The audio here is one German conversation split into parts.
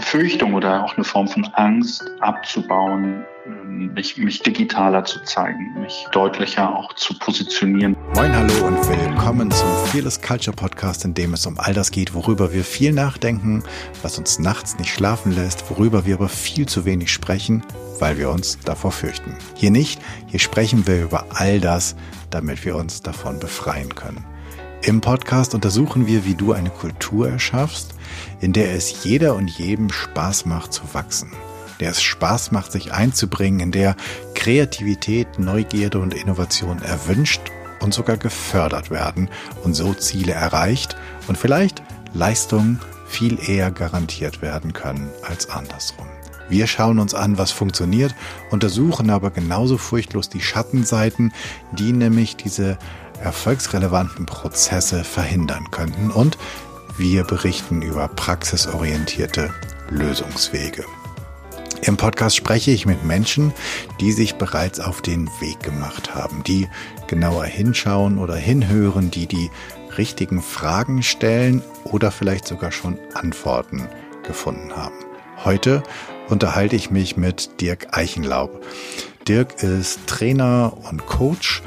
Befürchtung oder auch eine Form von Angst abzubauen, ähm, mich, mich digitaler zu zeigen, mich deutlicher auch zu positionieren. Moin, hallo und willkommen zum Fearless Culture Podcast, in dem es um all das geht, worüber wir viel nachdenken, was uns nachts nicht schlafen lässt, worüber wir aber viel zu wenig sprechen, weil wir uns davor fürchten. Hier nicht, hier sprechen wir über all das, damit wir uns davon befreien können. Im Podcast untersuchen wir, wie du eine Kultur erschaffst, in der es jeder und jedem Spaß macht zu wachsen, der es Spaß macht, sich einzubringen, in der Kreativität, Neugierde und Innovation erwünscht und sogar gefördert werden und so Ziele erreicht und vielleicht Leistungen viel eher garantiert werden können als andersrum. Wir schauen uns an, was funktioniert, untersuchen aber genauso furchtlos die Schattenseiten, die nämlich diese erfolgsrelevanten Prozesse verhindern könnten und wir berichten über praxisorientierte Lösungswege. Im Podcast spreche ich mit Menschen, die sich bereits auf den Weg gemacht haben, die genauer hinschauen oder hinhören, die die richtigen Fragen stellen oder vielleicht sogar schon Antworten gefunden haben. Heute unterhalte ich mich mit Dirk Eichenlaub. Dirk ist Trainer und Coach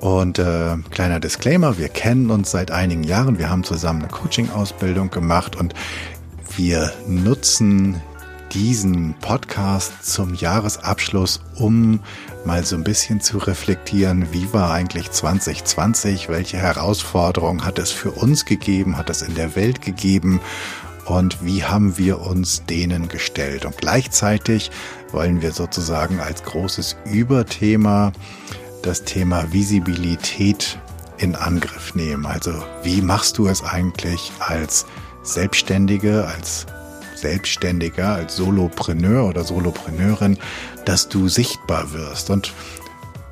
und äh, kleiner Disclaimer, wir kennen uns seit einigen Jahren, wir haben zusammen eine Coaching-Ausbildung gemacht und wir nutzen diesen Podcast zum Jahresabschluss, um mal so ein bisschen zu reflektieren, wie war eigentlich 2020, welche Herausforderungen hat es für uns gegeben, hat es in der Welt gegeben und wie haben wir uns denen gestellt. Und gleichzeitig wollen wir sozusagen als großes Überthema das Thema Visibilität in Angriff nehmen. Also wie machst du es eigentlich als Selbstständige, als Selbstständiger, als Solopreneur oder Solopreneurin, dass du sichtbar wirst? Und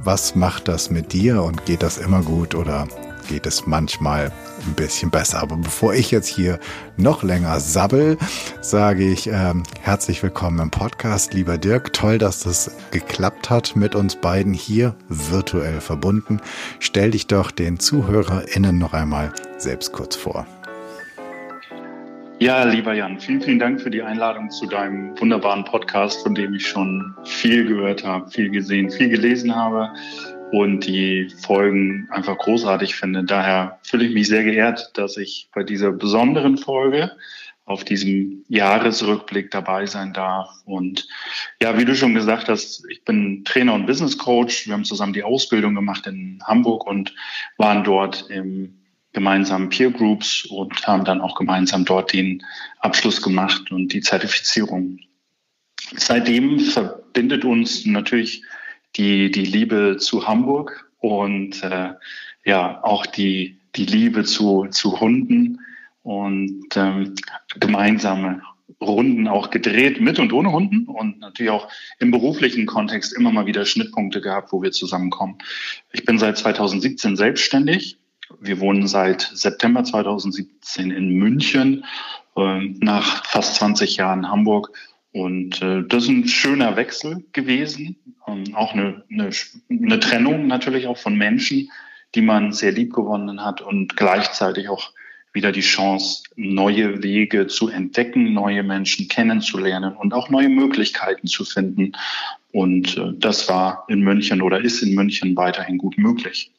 was macht das mit dir und geht das immer gut oder geht es manchmal ein bisschen besser. Aber bevor ich jetzt hier noch länger sabbel, sage ich ähm, herzlich willkommen im Podcast, lieber Dirk. Toll, dass das geklappt hat mit uns beiden hier virtuell verbunden. Stell dich doch den ZuhörerInnen noch einmal selbst kurz vor. Ja, lieber Jan, vielen, vielen Dank für die Einladung zu deinem wunderbaren Podcast, von dem ich schon viel gehört habe, viel gesehen, viel gelesen habe und die Folgen einfach großartig finde. Daher fühle ich mich sehr geehrt, dass ich bei dieser besonderen Folge auf diesem Jahresrückblick dabei sein darf. Und ja, wie du schon gesagt hast, ich bin Trainer und Business Coach. Wir haben zusammen die Ausbildung gemacht in Hamburg und waren dort im gemeinsamen Peer Groups und haben dann auch gemeinsam dort den Abschluss gemacht und die Zertifizierung. Seitdem verbindet uns natürlich die, die Liebe zu Hamburg und äh, ja, auch die, die Liebe zu, zu Hunden und ähm, gemeinsame Runden auch gedreht mit und ohne Hunden und natürlich auch im beruflichen Kontext immer mal wieder Schnittpunkte gehabt, wo wir zusammenkommen. Ich bin seit 2017 selbstständig. Wir wohnen seit September 2017 in München, äh, nach fast 20 Jahren Hamburg und äh, das ist ein schöner Wechsel gewesen, ähm, auch eine, eine, eine Trennung natürlich auch von Menschen, die man sehr lieb gewonnen hat und gleichzeitig auch wieder die Chance, neue Wege zu entdecken, neue Menschen kennenzulernen und auch neue Möglichkeiten zu finden. Und äh, das war in München oder ist in München weiterhin gut möglich.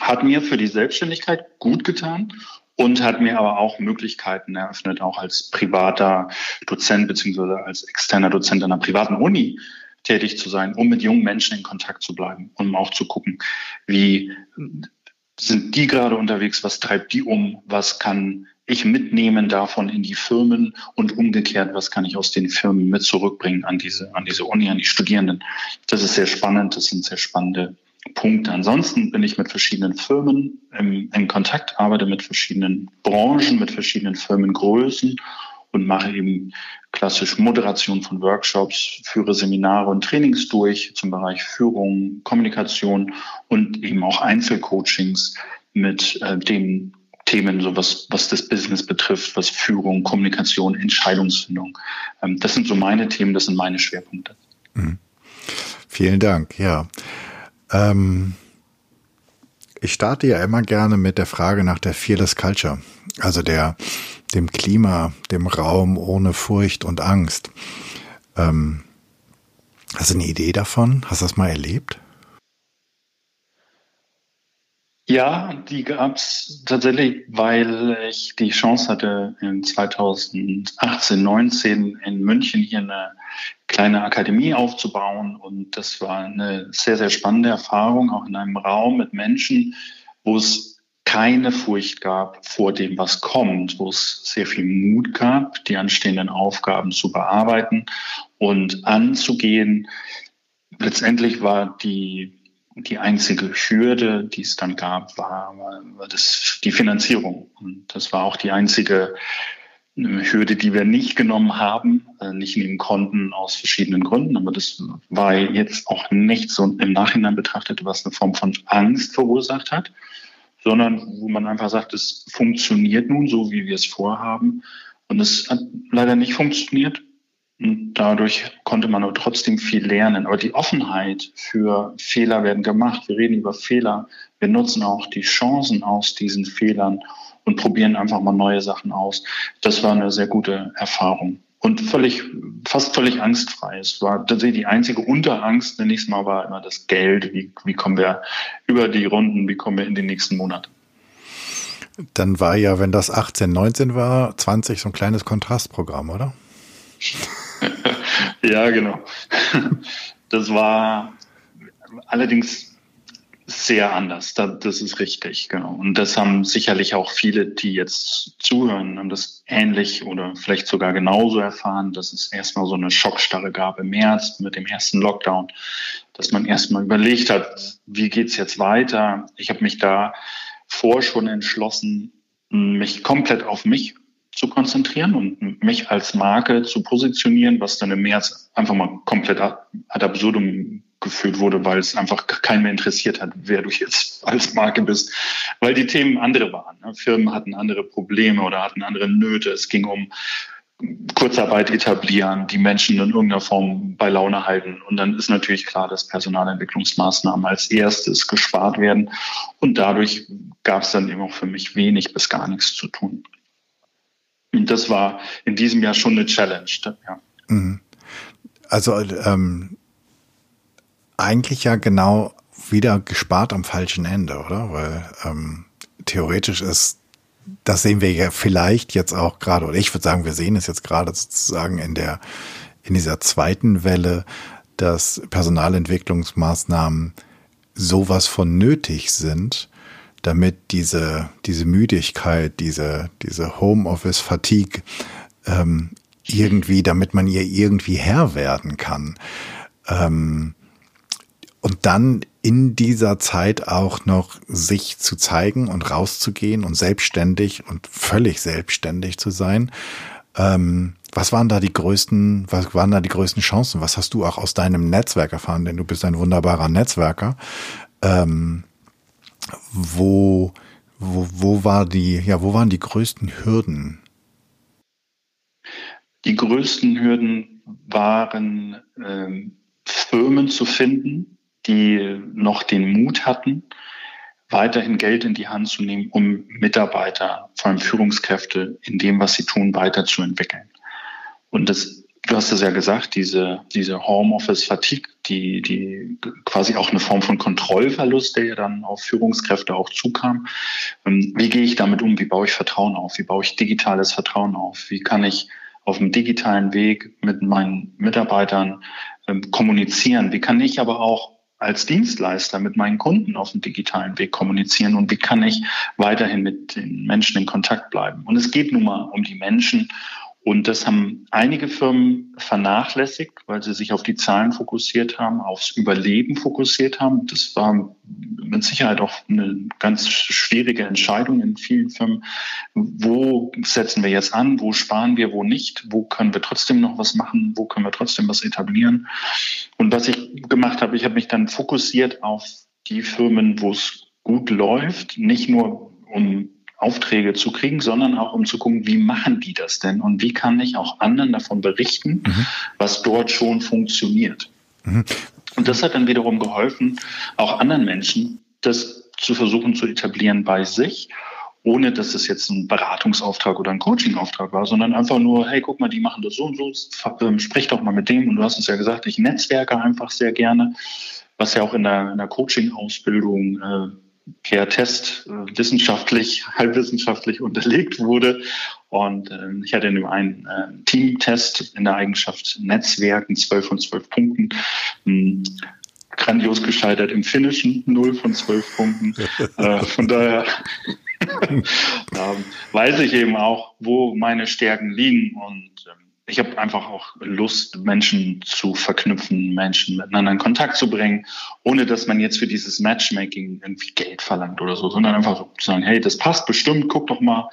Hat mir für die Selbstständigkeit gut getan und hat mir aber auch Möglichkeiten eröffnet, auch als privater Dozent beziehungsweise als externer Dozent einer privaten Uni tätig zu sein, um mit jungen Menschen in Kontakt zu bleiben, um auch zu gucken, wie sind die gerade unterwegs, was treibt die um, was kann ich mitnehmen davon in die Firmen und umgekehrt, was kann ich aus den Firmen mit zurückbringen an diese, an diese Uni, an die Studierenden. Das ist sehr spannend, das sind sehr spannende Punkt. Ansonsten bin ich mit verschiedenen Firmen im, in Kontakt, arbeite mit verschiedenen Branchen, mit verschiedenen Firmengrößen und mache eben klassisch Moderation von Workshops, führe Seminare und Trainings durch zum Bereich Führung, Kommunikation und eben auch Einzelcoachings mit äh, den Themen, so was, was das Business betrifft, was Führung, Kommunikation, Entscheidungsfindung. Ähm, das sind so meine Themen, das sind meine Schwerpunkte. Mhm. Vielen Dank, ja. Ähm, ich starte ja immer gerne mit der Frage nach der Fearless Culture, also der dem Klima, dem Raum ohne Furcht und Angst. Ähm, hast du eine Idee davon? Hast du das mal erlebt? Ja, die gab es tatsächlich, weil ich die Chance hatte, in 2018, 19 in München hier eine kleine Akademie aufzubauen. Und das war eine sehr, sehr spannende Erfahrung, auch in einem Raum mit Menschen, wo es keine Furcht gab vor dem, was kommt, wo es sehr viel Mut gab, die anstehenden Aufgaben zu bearbeiten und anzugehen. Letztendlich war die die einzige Hürde, die es dann gab, war, war das, die Finanzierung. Und das war auch die einzige äh, Hürde, die wir nicht genommen haben, äh, nicht nehmen konnten aus verschiedenen Gründen. Aber das war jetzt auch nicht so im Nachhinein betrachtet, was eine Form von Angst verursacht hat, sondern wo man einfach sagt, es funktioniert nun so, wie wir es vorhaben. Und es hat leider nicht funktioniert. Und dadurch konnte man aber trotzdem viel lernen. Aber die Offenheit für Fehler werden gemacht. Wir reden über Fehler. Wir nutzen auch die Chancen aus diesen Fehlern und probieren einfach mal neue Sachen aus. Das war eine sehr gute Erfahrung und völlig, fast völlig angstfrei. Es war tatsächlich die einzige Unterangst, nenne ich es mal, war immer das Geld. Wie, wie kommen wir über die Runden? Wie kommen wir in den nächsten Monat? Dann war ja, wenn das 18, 19 war, 20 so ein kleines Kontrastprogramm, oder? ja, genau. Das war allerdings sehr anders. Das ist richtig, genau. Und das haben sicherlich auch viele, die jetzt zuhören, haben das ähnlich oder vielleicht sogar genauso erfahren, dass es erstmal so eine Schockstarre gab im März mit dem ersten Lockdown, dass man erstmal überlegt hat, wie geht's jetzt weiter? Ich habe mich da vor schon entschlossen, mich komplett auf mich zu konzentrieren und mich als Marke zu positionieren, was dann im März einfach mal komplett ad absurdum geführt wurde, weil es einfach keinen mehr interessiert hat, wer du jetzt als Marke bist, weil die Themen andere waren. Ne? Firmen hatten andere Probleme oder hatten andere Nöte. Es ging um Kurzarbeit etablieren, die Menschen in irgendeiner Form bei Laune halten. Und dann ist natürlich klar, dass Personalentwicklungsmaßnahmen als erstes gespart werden. Und dadurch gab es dann eben auch für mich wenig bis gar nichts zu tun. Und das war in diesem Jahr schon eine Challenge. Ja. Mhm. Also ähm, eigentlich ja genau wieder gespart am falschen Ende, oder? Weil ähm, theoretisch ist, das sehen wir ja vielleicht jetzt auch gerade, oder ich würde sagen, wir sehen es jetzt gerade sozusagen in der in dieser zweiten Welle, dass Personalentwicklungsmaßnahmen sowas von nötig sind, damit diese, diese Müdigkeit, diese, diese Homeoffice-Fatigue ähm, irgendwie, damit man ihr irgendwie Herr werden kann. Ähm, und dann in dieser Zeit auch noch sich zu zeigen und rauszugehen und selbstständig und völlig selbstständig zu sein. Ähm, was waren da die größten, was waren da die größten Chancen? Was hast du auch aus deinem Netzwerk erfahren? Denn du bist ein wunderbarer Netzwerker. Ähm, wo, wo, wo war die, ja, wo waren die größten Hürden? Die größten Hürden waren ähm, Firmen zu finden, die noch den Mut hatten, weiterhin Geld in die Hand zu nehmen, um Mitarbeiter, vor allem Führungskräfte, in dem, was sie tun, weiterzuentwickeln. Und das Du hast es ja gesagt, diese, diese Homeoffice-Fatigue, die, die quasi auch eine Form von Kontrollverlust, der ja dann auf Führungskräfte auch zukam. Ähm, wie gehe ich damit um? Wie baue ich Vertrauen auf? Wie baue ich digitales Vertrauen auf? Wie kann ich auf dem digitalen Weg mit meinen Mitarbeitern ähm, kommunizieren? Wie kann ich aber auch als Dienstleister mit meinen Kunden auf dem digitalen Weg kommunizieren und wie kann ich weiterhin mit den Menschen in Kontakt bleiben? Und es geht nun mal um die Menschen und das haben einige Firmen vernachlässigt, weil sie sich auf die Zahlen fokussiert haben, aufs Überleben fokussiert haben. Das war mit Sicherheit auch eine ganz schwierige Entscheidung in vielen Firmen. Wo setzen wir jetzt an? Wo sparen wir? Wo nicht? Wo können wir trotzdem noch was machen? Wo können wir trotzdem was etablieren? Und was ich gemacht habe, ich habe mich dann fokussiert auf die Firmen, wo es gut läuft, nicht nur um Aufträge zu kriegen, sondern auch um zu gucken, wie machen die das denn und wie kann ich auch anderen davon berichten, mhm. was dort schon funktioniert. Mhm. Und das hat dann wiederum geholfen, auch anderen Menschen das zu versuchen zu etablieren bei sich ohne dass es jetzt ein Beratungsauftrag oder ein Coachingauftrag war, sondern einfach nur, hey, guck mal, die machen das so und so, ähm, sprich doch mal mit dem. Und du hast es ja gesagt, ich netzwerke einfach sehr gerne, was ja auch in der, der Coaching-Ausbildung äh, per Test äh, wissenschaftlich, halbwissenschaftlich unterlegt wurde. Und äh, ich hatte nur einen äh, Teamtest in der Eigenschaft Netzwerken, 12 von 12 Punkten. Hm, grandios gescheitert im Finnischen, 0 von 12 Punkten. äh, von daher ähm, weiß ich eben auch, wo meine Stärken liegen und ich habe einfach auch Lust, Menschen zu verknüpfen, Menschen miteinander in Kontakt zu bringen, ohne dass man jetzt für dieses Matchmaking irgendwie Geld verlangt oder so, sondern einfach so zu sagen, hey, das passt bestimmt, guck doch mal,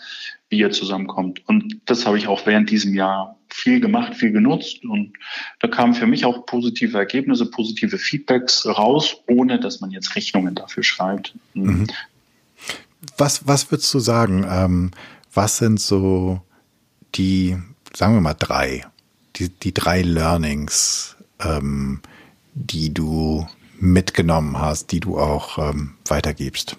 wie ihr zusammenkommt. Und das habe ich auch während diesem Jahr viel gemacht, viel genutzt und da kamen für mich auch positive Ergebnisse, positive Feedbacks raus, ohne dass man jetzt Rechnungen dafür schreibt. Mhm. Was, was würdest du sagen? Ähm, was sind so die sagen wir mal drei, die, die drei Learnings, ähm, die du mitgenommen hast, die du auch ähm, weitergibst?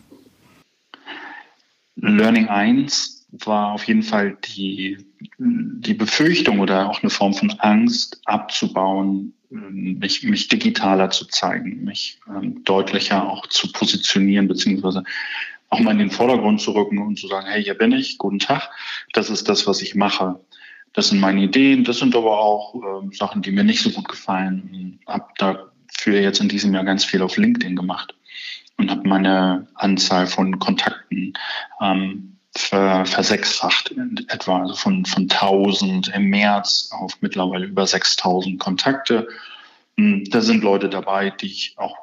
Learning 1 war auf jeden Fall die, die Befürchtung oder auch eine Form von Angst abzubauen, mich, mich digitaler zu zeigen, mich ähm, deutlicher auch zu positionieren, beziehungsweise auch mal in den Vordergrund zu rücken und zu sagen, hey, hier bin ich, guten Tag, das ist das, was ich mache. Das sind meine Ideen, das sind aber auch äh, Sachen, die mir nicht so gut gefallen. Habe dafür jetzt in diesem Jahr ganz viel auf LinkedIn gemacht und habe meine Anzahl von Kontakten ähm, ver, versechsfacht etwa, also von, von 1000 im März auf mittlerweile über 6000 Kontakte. Hm, da sind Leute dabei, die ich auch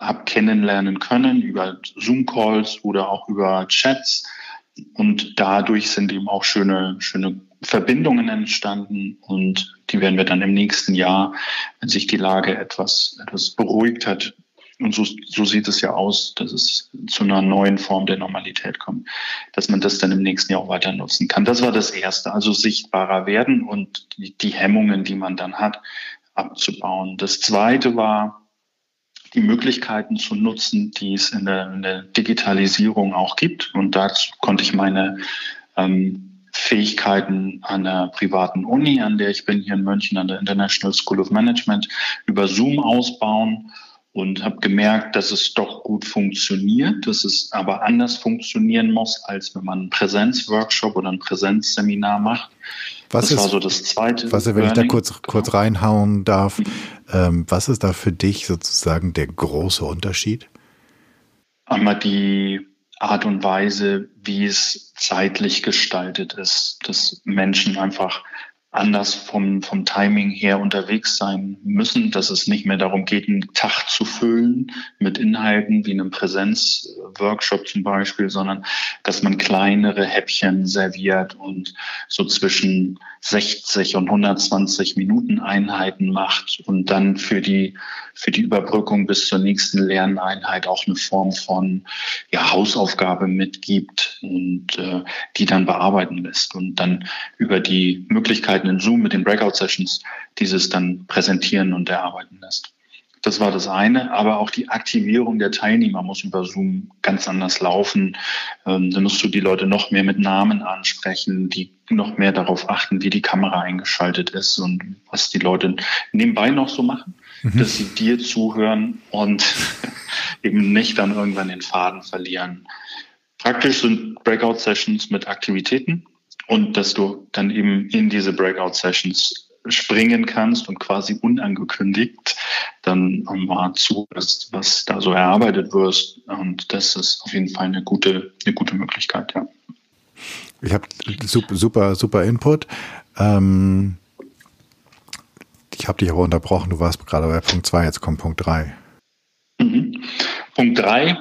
habe kennenlernen können über Zoom-Calls oder auch über Chats. Und dadurch sind eben auch schöne, schöne Verbindungen entstanden und die werden wir dann im nächsten Jahr, wenn sich die Lage etwas, etwas beruhigt hat, und so, so sieht es ja aus, dass es zu einer neuen Form der Normalität kommt, dass man das dann im nächsten Jahr auch weiter nutzen kann. Das war das Erste, also sichtbarer werden und die, die Hemmungen, die man dann hat, abzubauen. Das Zweite war, die Möglichkeiten zu nutzen, die es in der, in der Digitalisierung auch gibt. Und dazu konnte ich meine ähm, Fähigkeiten an der privaten Uni, an der ich bin, hier in München an der International School of Management, über Zoom ausbauen und habe gemerkt, dass es doch gut funktioniert, dass es aber anders funktionieren muss, als wenn man einen Präsenzworkshop oder ein Präsenzseminar macht. Was das ist, war so das zweite. Was, wenn Learning. ich da kurz, genau. kurz reinhauen darf, mhm. ähm, was ist da für dich sozusagen der große Unterschied? Einmal die Art und Weise, wie es zeitlich gestaltet ist, dass Menschen einfach anders vom, vom Timing her unterwegs sein müssen, dass es nicht mehr darum geht, einen Tag zu füllen mit Inhalten wie einem Präsenzworkshop zum Beispiel, sondern dass man kleinere Häppchen serviert und so zwischen 60 und 120 Minuten Einheiten macht und dann für die, für die Überbrückung bis zur nächsten Lerneinheit auch eine Form von ja, Hausaufgabe mitgibt und äh, die dann bearbeiten lässt und dann über die Möglichkeiten in Zoom mit den Breakout-Sessions dieses dann präsentieren und erarbeiten lässt. Das war das eine, aber auch die Aktivierung der Teilnehmer muss über Zoom ganz anders laufen. Ähm, da musst du die Leute noch mehr mit Namen ansprechen, die noch mehr darauf achten, wie die Kamera eingeschaltet ist und was die Leute nebenbei noch so machen, mhm. dass sie dir zuhören und eben nicht dann irgendwann den Faden verlieren. Praktisch sind Breakout-Sessions mit Aktivitäten und dass du dann eben in diese Breakout-Sessions springen kannst und quasi unangekündigt dann mal zuhörst, was da so erarbeitet wirst. Und das ist auf jeden Fall eine gute, eine gute Möglichkeit, ja. Ich habe super, super, super Input. Ähm, ich habe dich aber unterbrochen, du warst gerade bei Punkt 2, jetzt kommt Punkt 3. Mhm. Punkt 3,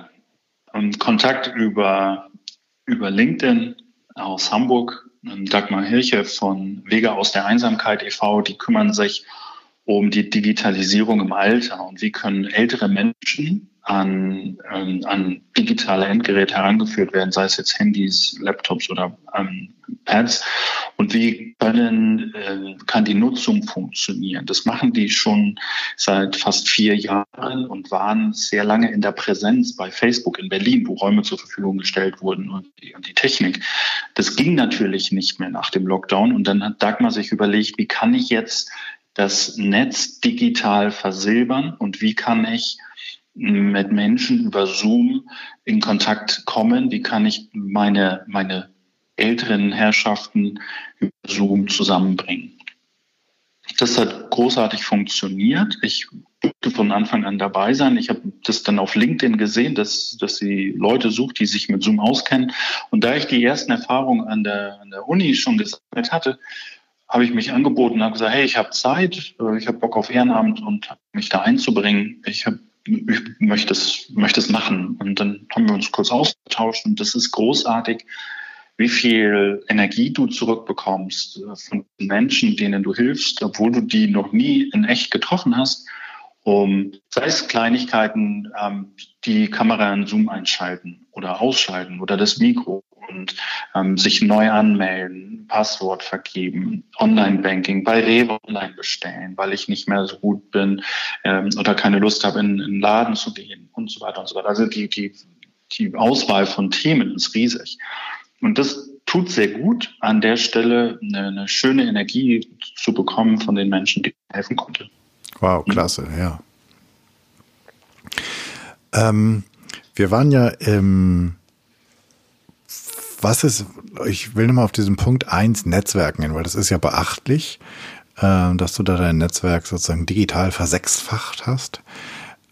ähm, Kontakt über, über LinkedIn aus Hamburg Dagmar Hirche von Wege aus der Einsamkeit e.V., die kümmern sich um die Digitalisierung im Alter und wie können ältere Menschen an, ähm, an digitale Endgeräte herangeführt werden, sei es jetzt Handys, Laptops oder ähm, Pads und wie können, äh, kann die Nutzung funktionieren. Das machen die schon seit fast vier Jahren und waren sehr lange in der Präsenz bei Facebook in Berlin, wo Räume zur Verfügung gestellt wurden und die, und die Technik. Das ging natürlich nicht mehr nach dem Lockdown und dann hat Dagmar sich überlegt, wie kann ich jetzt das Netz digital versilbern und wie kann ich mit Menschen über Zoom in Kontakt kommen? Wie kann ich meine, meine älteren Herrschaften über Zoom zusammenbringen? Das hat großartig funktioniert. Ich durfte von Anfang an dabei sein. Ich habe das dann auf LinkedIn gesehen, dass, dass sie Leute sucht, die sich mit Zoom auskennen. Und da ich die ersten Erfahrungen an der, an der Uni schon gesammelt hatte, habe ich mich angeboten habe gesagt, hey, ich habe Zeit, äh, ich habe Bock auf Ehrenamt und mich da einzubringen. Ich habe ich möchte es, möchte es machen. Und dann haben wir uns kurz ausgetauscht und das ist großartig, wie viel Energie du zurückbekommst äh, von Menschen, denen du hilfst, obwohl du die noch nie in echt getroffen hast. Um, sei es Kleinigkeiten, ähm, die Kamera in Zoom einschalten oder ausschalten oder das Mikro und ähm, sich neu anmelden, Passwort vergeben, Online-Banking, bei Rewe online bestellen, weil ich nicht mehr so gut bin ähm, oder keine Lust habe, in, in den Laden zu gehen und so weiter und so weiter. Also die, die, die Auswahl von Themen ist riesig. Und das tut sehr gut, an der Stelle eine, eine schöne Energie zu bekommen von den Menschen, die helfen konnte. Wow, klasse, ja. Ähm, wir waren ja im was ist, ich will nochmal auf diesen Punkt eins Netzwerken hin, weil das ist ja beachtlich, äh, dass du da dein Netzwerk sozusagen digital versechsfacht hast.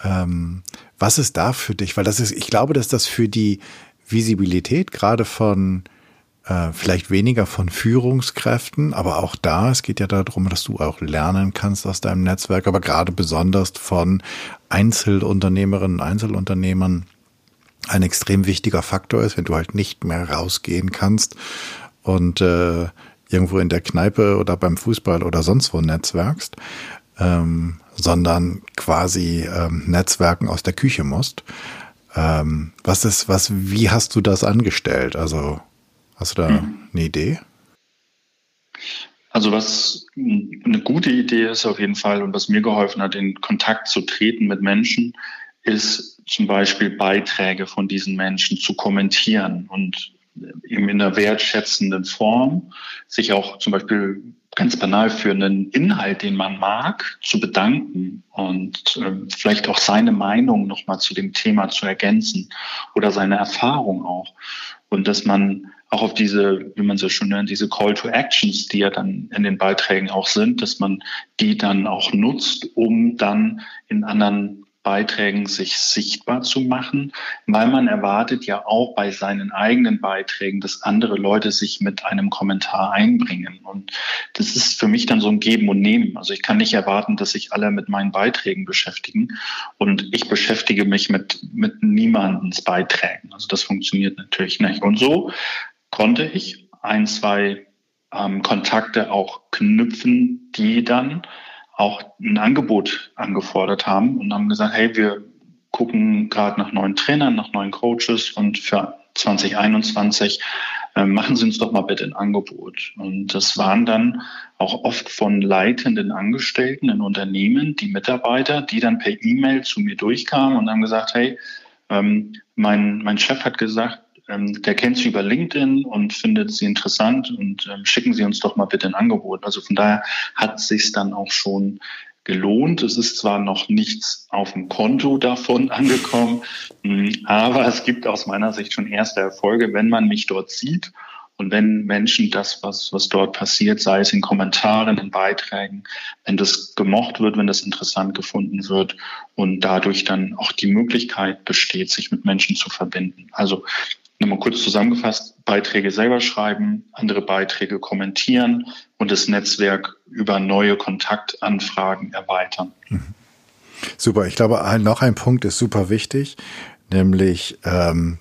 Ähm, was ist da für dich? Weil das ist, ich glaube, dass das für die Visibilität gerade von äh, vielleicht weniger von Führungskräften, aber auch da, es geht ja darum, dass du auch lernen kannst aus deinem Netzwerk, aber gerade besonders von Einzelunternehmerinnen, Einzelunternehmern, ein extrem wichtiger Faktor ist, wenn du halt nicht mehr rausgehen kannst und äh, irgendwo in der Kneipe oder beim Fußball oder sonst wo netzwerkst, ähm, sondern quasi ähm, Netzwerken aus der Küche musst. Ähm, was ist, was, wie hast du das angestellt? Also hast du da mhm. eine Idee? Also was eine gute Idee ist auf jeden Fall und was mir geholfen hat, in Kontakt zu treten mit Menschen, ist zum Beispiel Beiträge von diesen Menschen zu kommentieren und eben in einer wertschätzenden Form sich auch zum Beispiel ganz banal für einen Inhalt, den man mag, zu bedanken und äh, vielleicht auch seine Meinung nochmal zu dem Thema zu ergänzen oder seine Erfahrung auch. Und dass man auch auf diese, wie man so schon nennt, diese Call to Actions, die ja dann in den Beiträgen auch sind, dass man die dann auch nutzt, um dann in anderen Beiträgen sich sichtbar zu machen, weil man erwartet ja auch bei seinen eigenen Beiträgen, dass andere Leute sich mit einem Kommentar einbringen. Und das ist für mich dann so ein Geben und Nehmen. Also ich kann nicht erwarten, dass sich alle mit meinen Beiträgen beschäftigen und ich beschäftige mich mit, mit niemandens Beiträgen. Also das funktioniert natürlich nicht. Und so konnte ich ein, zwei ähm, Kontakte auch knüpfen, die dann auch ein Angebot angefordert haben und haben gesagt, hey, wir gucken gerade nach neuen Trainern, nach neuen Coaches und für 2021 äh, machen Sie uns doch mal bitte ein Angebot. Und das waren dann auch oft von leitenden Angestellten in Unternehmen, die Mitarbeiter, die dann per E-Mail zu mir durchkamen und haben gesagt, hey, ähm, mein, mein Chef hat gesagt, ähm, der kennt sie über LinkedIn und findet sie interessant und ähm, schicken Sie uns doch mal bitte ein Angebot. Also von daher hat sich dann auch schon gelohnt. Es ist zwar noch nichts auf dem Konto davon angekommen, hm, aber es gibt aus meiner Sicht schon erste Erfolge, wenn man mich dort sieht und wenn Menschen das, was, was dort passiert, sei es in Kommentaren, in Beiträgen, wenn das gemocht wird, wenn das interessant gefunden wird und dadurch dann auch die Möglichkeit besteht, sich mit Menschen zu verbinden. Also Nochmal kurz zusammengefasst, Beiträge selber schreiben, andere Beiträge kommentieren und das Netzwerk über neue Kontaktanfragen erweitern. Mhm. Super, ich glaube, noch ein Punkt ist super wichtig, nämlich ähm,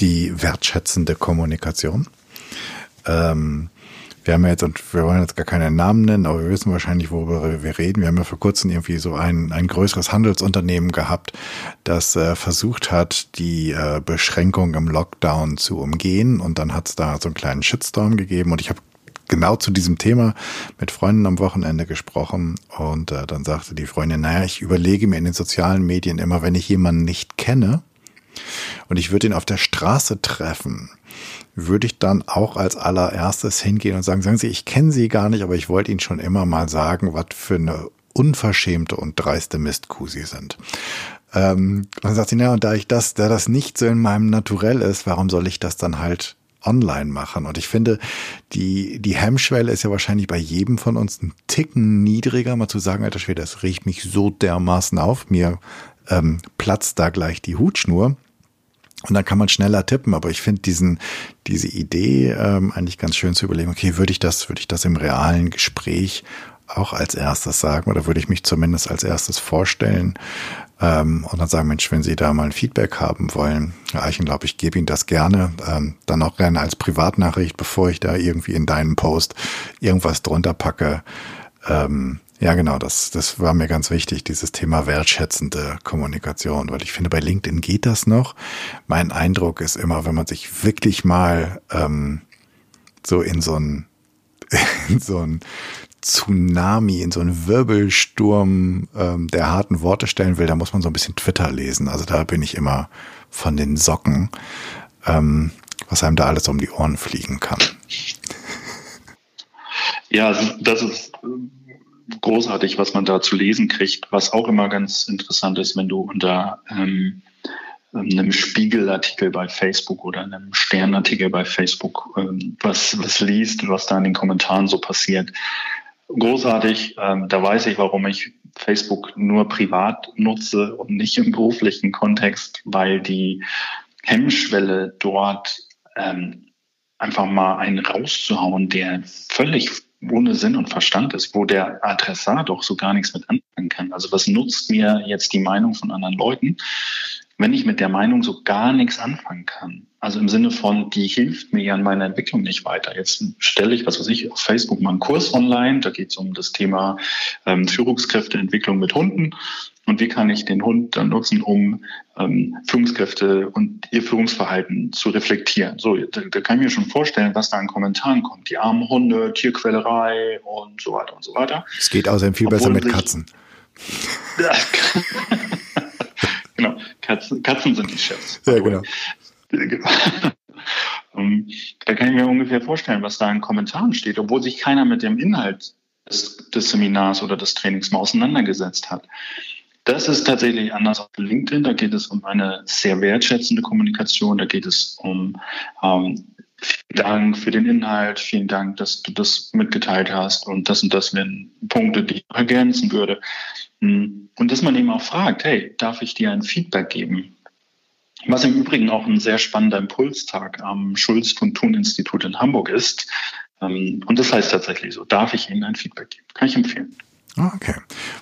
die wertschätzende Kommunikation. Ähm, wir haben ja jetzt, und wir wollen jetzt gar keinen Namen nennen, aber wir wissen wahrscheinlich, worüber wir reden. Wir haben ja vor kurzem irgendwie so ein, ein größeres Handelsunternehmen gehabt, das äh, versucht hat, die äh, Beschränkung im Lockdown zu umgehen. Und dann hat es da so einen kleinen Shitstorm gegeben. Und ich habe genau zu diesem Thema mit Freunden am Wochenende gesprochen und äh, dann sagte die Freundin, naja, ich überlege mir in den sozialen Medien immer, wenn ich jemanden nicht kenne und ich würde ihn auf der Straße treffen, würde ich dann auch als allererstes hingehen und sagen, sagen Sie, ich kenne Sie gar nicht, aber ich wollte Ihnen schon immer mal sagen, was für eine unverschämte und dreiste Mistkuh Sie sind. Ähm, dann sagt sie, na, und da ich das, da das nicht so in meinem Naturell ist, warum soll ich das dann halt online machen. Und ich finde, die, die Hemmschwelle ist ja wahrscheinlich bei jedem von uns ein Ticken niedriger, mal zu sagen, alter Schwede, das riecht mich so dermaßen auf, mir ähm, platzt da gleich die Hutschnur. Und dann kann man schneller tippen, aber ich finde diesen, diese Idee ähm, eigentlich ganz schön zu überlegen, okay, würde ich das, würde ich das im realen Gespräch auch als erstes sagen oder würde ich mich zumindest als erstes vorstellen ähm, und dann sagen, Mensch, wenn Sie da mal ein Feedback haben wollen, Herr Eichenlaub, ich gebe Ihnen das gerne, ähm, dann auch gerne als Privatnachricht, bevor ich da irgendwie in deinen Post irgendwas drunter packe. Ähm, ja, genau, das, das war mir ganz wichtig, dieses Thema wertschätzende Kommunikation, weil ich finde, bei LinkedIn geht das noch. Mein Eindruck ist immer, wenn man sich wirklich mal ähm, so in so ein in so ein Tsunami, in so einen Wirbelsturm ähm, der harten Worte stellen will, da muss man so ein bisschen Twitter lesen. Also da bin ich immer von den Socken, ähm, was einem da alles um die Ohren fliegen kann. Ja, das ist großartig, was man da zu lesen kriegt. Was auch immer ganz interessant ist, wenn du unter ähm, einem Spiegelartikel bei Facebook oder einem Sternartikel bei Facebook ähm, was, was liest, was da in den Kommentaren so passiert großartig. Ähm, da weiß ich, warum ich Facebook nur privat nutze und nicht im beruflichen Kontext, weil die Hemmschwelle dort ähm, einfach mal einen rauszuhauen, der völlig ohne Sinn und Verstand ist, wo der Adressat doch so gar nichts mit anfangen kann. Also was nutzt mir jetzt die Meinung von anderen Leuten? wenn ich mit der Meinung so gar nichts anfangen kann, also im Sinne von, die hilft mir ja in meiner Entwicklung nicht weiter. Jetzt stelle ich, was weiß ich, auf Facebook mal einen Kurs online, da geht es um das Thema ähm, Führungskräfteentwicklung mit Hunden. Und wie kann ich den Hund dann nutzen, um ähm, Führungskräfte und ihr Führungsverhalten zu reflektieren? So, da, da kann ich mir schon vorstellen, was da an Kommentaren kommt. Die armen Hunde, Tierquälerei und so weiter und so weiter. Es geht außerdem viel Obwohl besser mit Katzen. Genau, Katzen, Katzen sind die Chefs. Ja, genau. Ähm, da kann ich mir ungefähr vorstellen, was da in Kommentaren steht, obwohl sich keiner mit dem Inhalt des, des Seminars oder des Trainings mal auseinandergesetzt hat. Das ist tatsächlich anders auf LinkedIn. Da geht es um eine sehr wertschätzende Kommunikation. Da geht es um ähm, vielen Dank für den Inhalt, vielen Dank, dass du das mitgeteilt hast und das und das wären Punkte, die ich ergänzen würde. Hm. Und dass man eben auch fragt, hey, darf ich dir ein Feedback geben? Was im Übrigen auch ein sehr spannender Impulstag am Schulz von Thun Institut in Hamburg ist. Ähm, und das heißt tatsächlich so, darf ich Ihnen ein Feedback geben? Kann ich empfehlen. Ah, okay.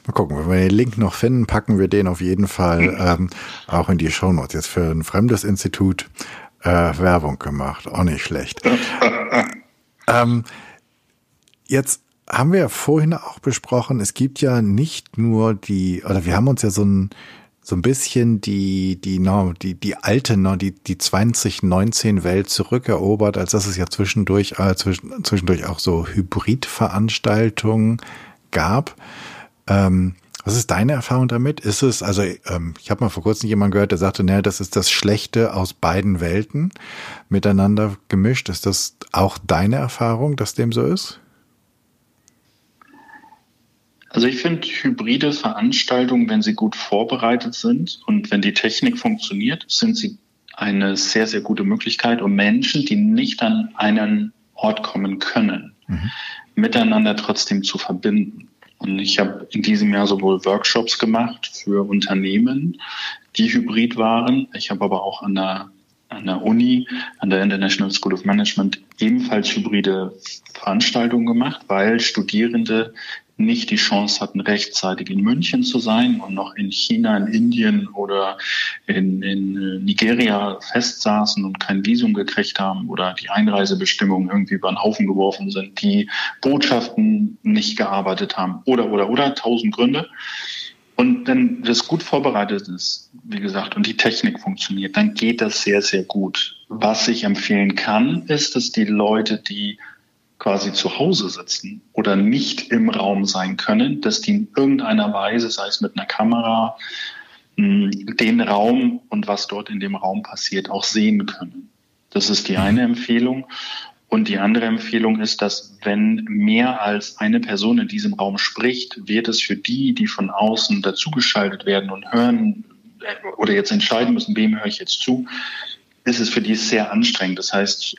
Mal gucken, wenn wir den Link noch finden, packen wir den auf jeden Fall mhm. ähm, auch in die Show Notes. Jetzt für ein fremdes Institut äh, Werbung gemacht. Auch nicht schlecht. ähm, jetzt haben wir ja vorhin auch besprochen, es gibt ja nicht nur die, oder wir haben uns ja so ein, so ein bisschen die, die, die, die alte, die, die 2019 Welt zurückerobert, als dass es ja zwischendurch, äh, zwischen, zwischendurch auch so Hybridveranstaltungen gab. Ähm, was ist deine Erfahrung damit? Ist es, also ähm, ich habe mal vor kurzem jemand gehört, der sagte, naja, das ist das Schlechte aus beiden Welten miteinander gemischt. Ist das auch deine Erfahrung, dass dem so ist? Also ich finde hybride Veranstaltungen, wenn sie gut vorbereitet sind und wenn die Technik funktioniert, sind sie eine sehr, sehr gute Möglichkeit, um Menschen, die nicht an einen Ort kommen können, mhm. miteinander trotzdem zu verbinden. Und ich habe in diesem Jahr sowohl Workshops gemacht für Unternehmen, die hybrid waren. Ich habe aber auch an der, an der Uni, an der International School of Management ebenfalls hybride Veranstaltungen gemacht, weil Studierende nicht die Chance hatten, rechtzeitig in München zu sein und noch in China, in Indien oder in, in äh, Nigeria festsaßen und kein Visum gekriegt haben oder die Einreisebestimmungen irgendwie über den Haufen geworfen sind, die Botschaften nicht gearbeitet haben oder, oder, oder, tausend Gründe. Und wenn das gut vorbereitet ist, wie gesagt, und die Technik funktioniert, dann geht das sehr, sehr gut. Was ich empfehlen kann, ist, dass die Leute, die quasi zu Hause sitzen oder nicht im Raum sein können, dass die in irgendeiner Weise, sei es mit einer Kamera, den Raum und was dort in dem Raum passiert, auch sehen können. Das ist die eine Empfehlung. Und die andere Empfehlung ist, dass wenn mehr als eine Person in diesem Raum spricht, wird es für die, die von außen dazugeschaltet werden und hören äh, oder jetzt entscheiden müssen, wem höre ich jetzt zu, ist es für die sehr anstrengend. Das heißt,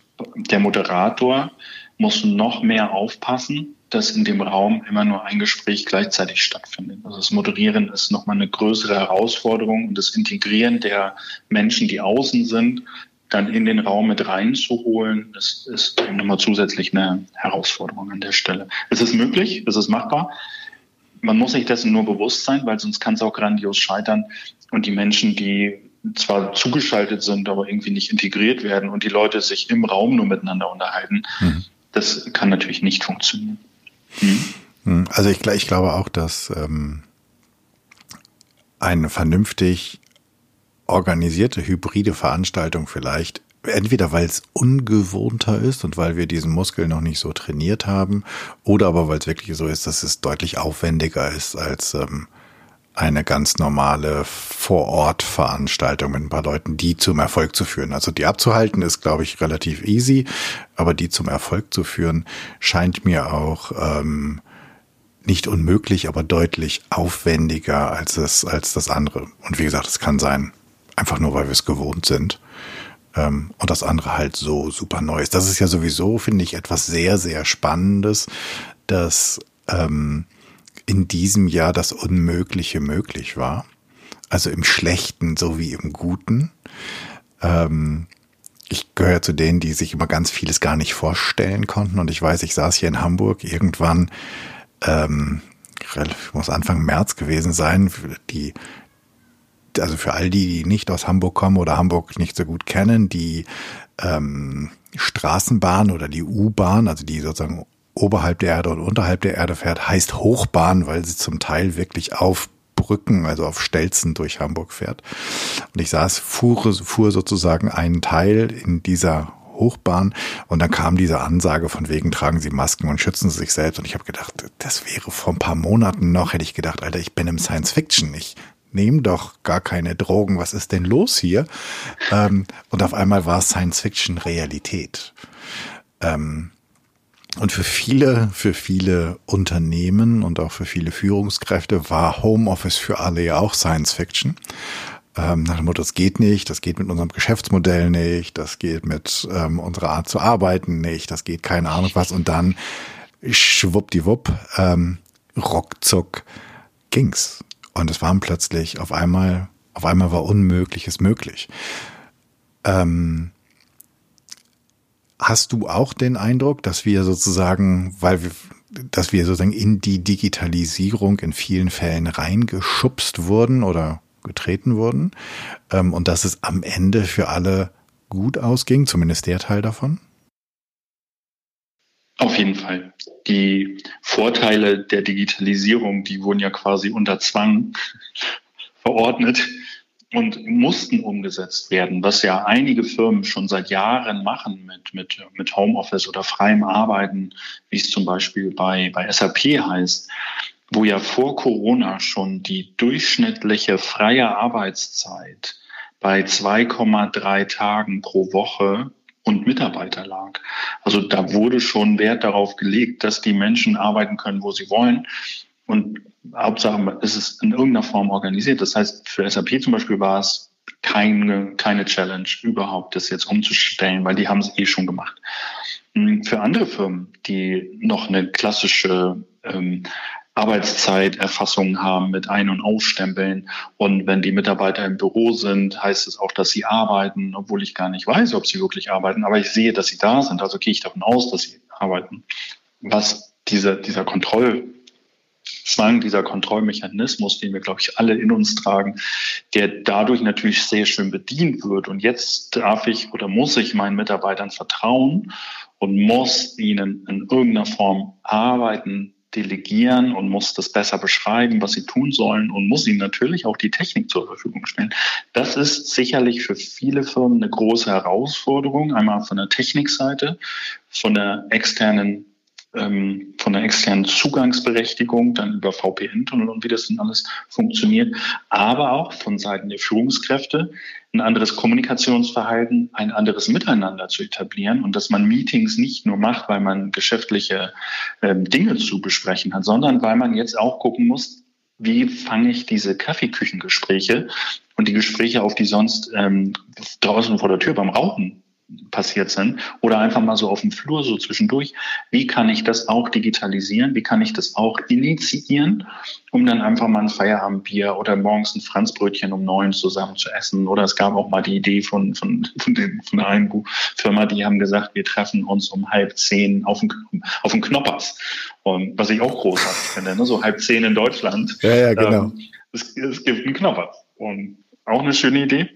der Moderator muss noch mehr aufpassen, dass in dem Raum immer nur ein Gespräch gleichzeitig stattfindet. Also das Moderieren ist nochmal eine größere Herausforderung und das Integrieren der Menschen, die außen sind, dann in den Raum mit reinzuholen, das ist nochmal zusätzlich eine Herausforderung an der Stelle. Es ist möglich, es ist machbar. Man muss sich dessen nur bewusst sein, weil sonst kann es auch grandios scheitern. Und die Menschen, die zwar zugeschaltet sind, aber irgendwie nicht integriert werden und die Leute sich im Raum nur miteinander unterhalten, mhm. Das kann natürlich nicht funktionieren. Mhm. Also ich, ich, glaube auch, dass ähm, eine vernünftig organisierte hybride Veranstaltung vielleicht entweder weil es ungewohnter ist und weil wir diesen Muskel noch nicht so trainiert haben, oder aber weil es wirklich so ist, dass es deutlich aufwendiger ist als ähm, eine ganz normale Vor-Ort-Veranstaltung mit ein paar Leuten, die zum Erfolg zu führen. Also die abzuhalten ist, glaube ich, relativ easy, aber die zum Erfolg zu führen, scheint mir auch ähm, nicht unmöglich, aber deutlich aufwendiger als es als das andere. Und wie gesagt, es kann sein, einfach nur weil wir es gewohnt sind. Ähm, und das andere halt so super neu ist. Das ist ja sowieso, finde ich, etwas sehr, sehr Spannendes, dass ähm, in diesem Jahr das Unmögliche möglich war. Also im Schlechten sowie im Guten. Ähm, ich gehöre zu denen, die sich immer ganz vieles gar nicht vorstellen konnten. Und ich weiß, ich saß hier in Hamburg irgendwann, ähm, muss Anfang März gewesen sein, die, also für all die, die nicht aus Hamburg kommen oder Hamburg nicht so gut kennen, die ähm, Straßenbahn oder die U-Bahn, also die sozusagen oberhalb der Erde und unterhalb der Erde fährt, heißt Hochbahn, weil sie zum Teil wirklich auf Brücken, also auf Stelzen durch Hamburg fährt. Und ich saß, fuhr, fuhr sozusagen einen Teil in dieser Hochbahn und dann kam diese Ansage von wegen tragen Sie Masken und schützen Sie sich selbst und ich habe gedacht, das wäre vor ein paar Monaten noch, hätte ich gedacht, Alter, ich bin im Science Fiction, ich nehme doch gar keine Drogen, was ist denn los hier? Ähm, und auf einmal war Science Fiction Realität. Ähm, und für viele, für viele Unternehmen und auch für viele Führungskräfte war Homeoffice für alle ja auch Science Fiction. Ähm, nach dem Motto, das geht nicht, das geht mit unserem Geschäftsmodell nicht, das geht mit ähm, unserer Art zu arbeiten nicht, das geht keine Ahnung was. Und dann schwuppdiwupp, ähm, ruckzuck ging's. Und es waren plötzlich auf einmal, auf einmal war Unmögliches möglich. Ähm, Hast du auch den Eindruck, dass wir sozusagen, weil wir, dass wir sozusagen in die Digitalisierung in vielen Fällen reingeschubst wurden oder getreten wurden ähm, und dass es am Ende für alle gut ausging, zumindest der Teil davon? Auf jeden Fall. Die Vorteile der Digitalisierung, die wurden ja quasi unter Zwang verordnet und mussten umgesetzt werden, was ja einige Firmen schon seit Jahren machen mit, mit, mit Homeoffice oder freiem Arbeiten, wie es zum Beispiel bei, bei SAP heißt, wo ja vor Corona schon die durchschnittliche freie Arbeitszeit bei 2,3 Tagen pro Woche und Mitarbeiter lag. Also da wurde schon Wert darauf gelegt, dass die Menschen arbeiten können, wo sie wollen. Und Hauptsache, es ist in irgendeiner Form organisiert. Das heißt, für SAP zum Beispiel war es keine, keine Challenge überhaupt, das jetzt umzustellen, weil die haben es eh schon gemacht. Hm, für andere Firmen, die noch eine klassische ähm, Arbeitszeiterfassung haben mit Ein- und Ausstempeln. Und wenn die Mitarbeiter im Büro sind, heißt es auch, dass sie arbeiten, obwohl ich gar nicht weiß, ob sie wirklich arbeiten. Aber ich sehe, dass sie da sind. Also gehe ich davon aus, dass sie arbeiten. Was dieser, dieser Kontroll, Zwang, dieser Kontrollmechanismus, den wir, glaube ich, alle in uns tragen, der dadurch natürlich sehr schön bedient wird. Und jetzt darf ich oder muss ich meinen Mitarbeitern vertrauen und muss ihnen in irgendeiner Form arbeiten, delegieren und muss das besser beschreiben, was sie tun sollen und muss ihnen natürlich auch die Technik zur Verfügung stellen. Das ist sicherlich für viele Firmen eine große Herausforderung, einmal von der Technikseite, von der externen ähm, von der externen Zugangsberechtigung, dann über VPN-Tunnel und wie das dann alles funktioniert, aber auch von Seiten der Führungskräfte ein anderes Kommunikationsverhalten, ein anderes Miteinander zu etablieren und dass man Meetings nicht nur macht, weil man geschäftliche ähm, Dinge zu besprechen hat, sondern weil man jetzt auch gucken muss, wie fange ich diese Kaffeeküchengespräche und die Gespräche auf, die sonst ähm, draußen vor der Tür beim Rauchen passiert sind oder einfach mal so auf dem Flur so zwischendurch. Wie kann ich das auch digitalisieren? Wie kann ich das auch initiieren, um dann einfach mal ein Feierabendbier oder morgens ein Franzbrötchen um neun zusammen zu essen? Oder es gab auch mal die Idee von, von, von, den, von der einen Firma, die haben gesagt, wir treffen uns um halb zehn auf dem, auf dem Knoppers. Und was ich auch großartig finde, ne? so halb zehn in Deutschland. Ja, ja, genau. Ähm, es, es gibt einen Knoppers. Und auch eine schöne Idee.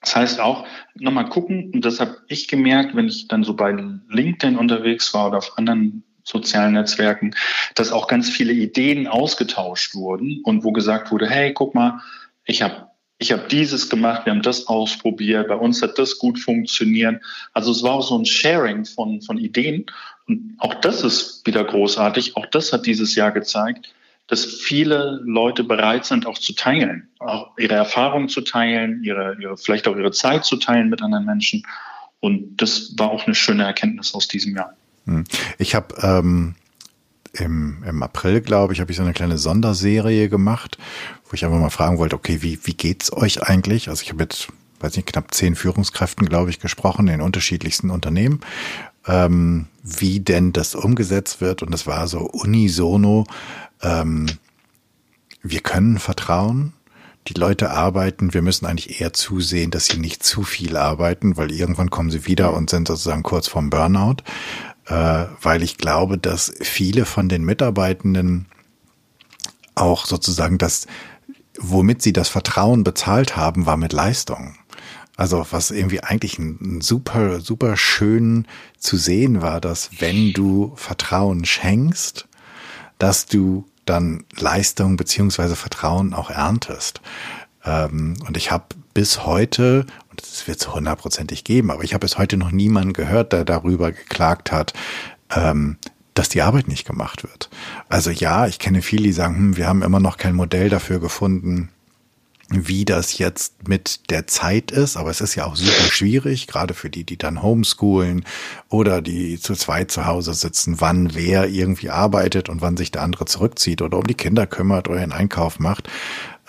Das heißt auch, nochmal gucken, und das habe ich gemerkt, wenn ich dann so bei LinkedIn unterwegs war oder auf anderen sozialen Netzwerken, dass auch ganz viele Ideen ausgetauscht wurden und wo gesagt wurde, hey, guck mal, ich habe ich habe dieses gemacht, wir haben das ausprobiert, bei uns hat das gut funktioniert. Also es war auch so ein Sharing von, von Ideen. Und auch das ist wieder großartig. Auch das hat dieses Jahr gezeigt, dass viele Leute bereit sind, auch zu teilen, auch ihre Erfahrungen zu teilen, ihre, ihre, vielleicht auch ihre Zeit zu teilen mit anderen Menschen. Und das war auch eine schöne Erkenntnis aus diesem Jahr. Hm. Ich habe ähm, im, im April, glaube ich, habe ich so eine kleine Sonderserie gemacht, wo ich einfach mal fragen wollte, okay, wie, wie geht's euch eigentlich? Also ich habe jetzt, weiß nicht, knapp zehn Führungskräften, glaube ich, gesprochen in unterschiedlichsten Unternehmen, ähm, wie denn das umgesetzt wird. Und das war so unisono, ähm, wir können vertrauen. Die Leute arbeiten, wir müssen eigentlich eher zusehen, dass sie nicht zu viel arbeiten, weil irgendwann kommen sie wieder und sind sozusagen kurz vorm Burnout, äh, weil ich glaube, dass viele von den Mitarbeitenden auch sozusagen das, womit sie das Vertrauen bezahlt haben, war mit Leistung. Also was irgendwie eigentlich ein, super, super schön zu sehen war, dass wenn du Vertrauen schenkst, dass du dann Leistung beziehungsweise Vertrauen auch erntest. Ähm, und ich habe bis heute, und das wird es hundertprozentig geben, aber ich habe bis heute noch niemanden gehört, der darüber geklagt hat, ähm, dass die Arbeit nicht gemacht wird. Also ja, ich kenne viele, die sagen, hm, wir haben immer noch kein Modell dafür gefunden, wie das jetzt mit der Zeit ist, aber es ist ja auch super schwierig, gerade für die, die dann homeschoolen oder die zu zweit zu Hause sitzen, wann wer irgendwie arbeitet und wann sich der andere zurückzieht oder um die Kinder kümmert oder einen Einkauf macht.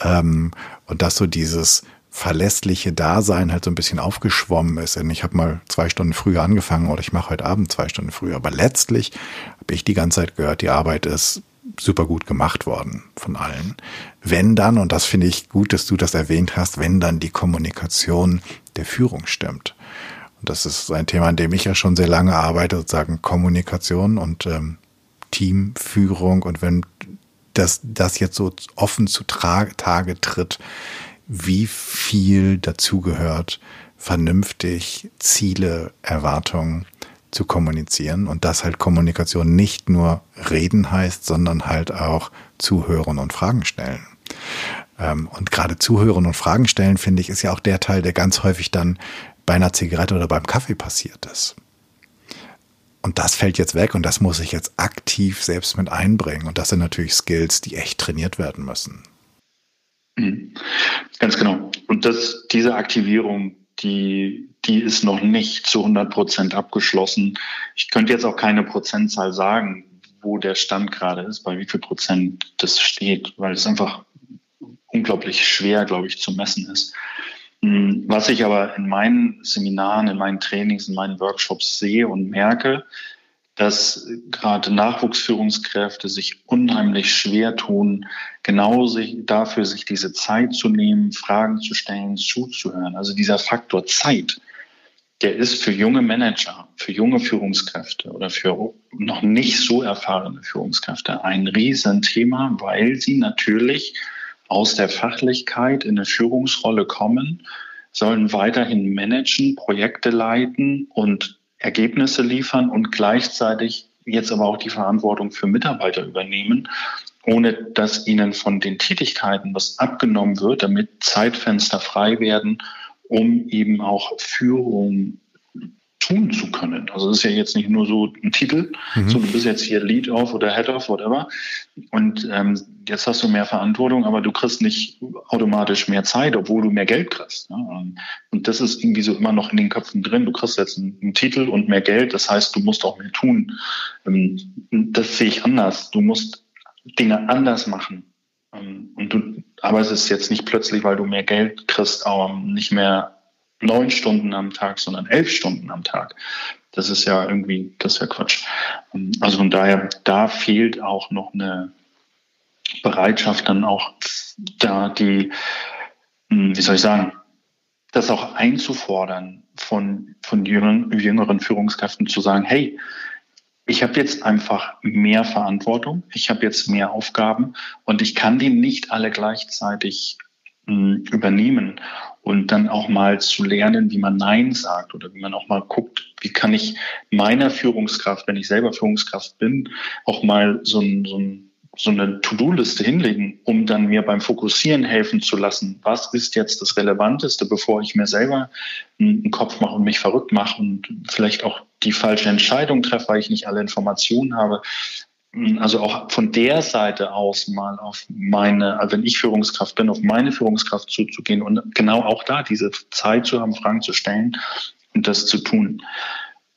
Ähm, und dass so dieses verlässliche Dasein halt so ein bisschen aufgeschwommen ist. Und ich habe mal zwei Stunden früher angefangen oder ich mache heute Abend zwei Stunden früher. Aber letztlich habe ich die ganze Zeit gehört, die Arbeit ist super gut gemacht worden von allen. Wenn dann, und das finde ich gut, dass du das erwähnt hast, wenn dann die Kommunikation der Führung stimmt. Und das ist ein Thema, an dem ich ja schon sehr lange arbeite, sozusagen Kommunikation und ähm, Teamführung. Und wenn das, das jetzt so offen zu Tage tritt, wie viel dazugehört, vernünftig Ziele, Erwartungen zu kommunizieren und dass halt Kommunikation nicht nur reden heißt, sondern halt auch zuhören und Fragen stellen. Ähm, und gerade zuhören und Fragen stellen, finde ich, ist ja auch der Teil, der ganz häufig dann bei einer Zigarette oder beim Kaffee passiert ist. Und das fällt jetzt weg und das muss ich jetzt aktiv selbst mit einbringen. Und das sind natürlich Skills, die echt trainiert werden müssen. Mhm. Ganz genau. Und das, diese Aktivierung, die, die ist noch nicht zu 100 Prozent abgeschlossen. Ich könnte jetzt auch keine Prozentzahl sagen, wo der Stand gerade ist, bei wie viel Prozent das steht, weil es einfach unglaublich schwer, glaube ich, zu messen ist. Hm, was ich aber in meinen Seminaren, in meinen Trainings, in meinen Workshops sehe und merke, dass gerade Nachwuchsführungskräfte sich unheimlich schwer tun, genau sich, dafür sich diese Zeit zu nehmen, Fragen zu stellen, zuzuhören. Also dieser Faktor Zeit, der ist für junge Manager, für junge Führungskräfte oder für noch nicht so erfahrene Führungskräfte ein Riesenthema, weil sie natürlich aus der Fachlichkeit in eine Führungsrolle kommen, sollen weiterhin managen, Projekte leiten und Ergebnisse liefern und gleichzeitig jetzt aber auch die Verantwortung für Mitarbeiter übernehmen, ohne dass ihnen von den Tätigkeiten was abgenommen wird, damit Zeitfenster frei werden, um eben auch Führung tun zu können. Also es ist ja jetzt nicht nur so ein Titel, mhm. so du bist jetzt hier Lead of oder Head of, whatever. Und ähm, jetzt hast du mehr Verantwortung, aber du kriegst nicht automatisch mehr Zeit, obwohl du mehr Geld kriegst. Ne? Und das ist irgendwie so immer noch in den Köpfen drin. Du kriegst jetzt einen, einen Titel und mehr Geld, das heißt, du musst auch mehr tun. Ähm, das sehe ich anders. Du musst Dinge anders machen. Ähm, und du arbeitest jetzt nicht plötzlich, weil du mehr Geld kriegst, aber nicht mehr neun Stunden am Tag, sondern elf Stunden am Tag. Das ist ja irgendwie, das ist ja Quatsch. Ähm, also von daher, da fehlt auch noch eine Bereitschaft, dann auch da die, hm, wie soll ich sagen, das auch einzufordern von, von jüngeren, Führungskräften zu sagen, hey, ich habe jetzt einfach mehr Verantwortung, ich habe jetzt mehr Aufgaben und ich kann die nicht alle gleichzeitig mh, hm, übernehmen und dann auch mal zu lernen, wie man Nein sagt oder wie man auch mal guckt, wie kann ich meiner Führungskraft, wenn ich selber Führungskraft bin, auch mal so ein, so ein so eine To-Do-Liste hinlegen, um dann mir beim Fokussieren helfen zu lassen. Was ist jetzt das Relevanteste, bevor ich mir selber einen Kopf mache und mich verrückt mache und vielleicht auch die falsche Entscheidung treffe, weil ich nicht alle Informationen habe. Also auch von der Seite aus mal auf meine, also wenn ich Führungskraft bin, auf meine Führungskraft zuzugehen und genau auch da diese Zeit zu haben, Fragen zu stellen und das zu tun.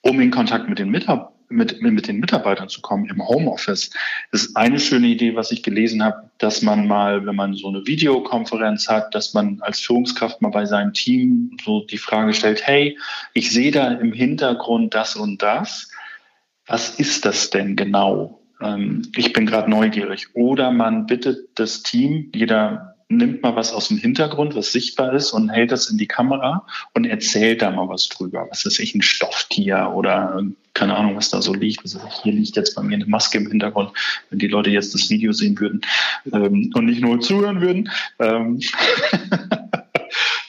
Um in Kontakt mit den Mitarbeitern mit, mit den Mitarbeitern zu kommen im Homeoffice. Das ist eine schöne Idee, was ich gelesen habe, dass man mal, wenn man so eine Videokonferenz hat, dass man als Führungskraft mal bei seinem Team so die Frage stellt, hey, ich sehe da im Hintergrund das und das. Was ist das denn genau? Ähm, ich bin gerade neugierig. Oder man bittet das Team, jeder nimmt mal was aus dem Hintergrund, was sichtbar ist und hält das in die Kamera und erzählt da mal was drüber. Was ist ich, ein Stofftier oder keine Ahnung, was da so liegt. Also hier liegt jetzt bei mir eine Maske im Hintergrund, wenn die Leute jetzt das Video sehen würden ähm, und nicht nur zuhören würden. Ähm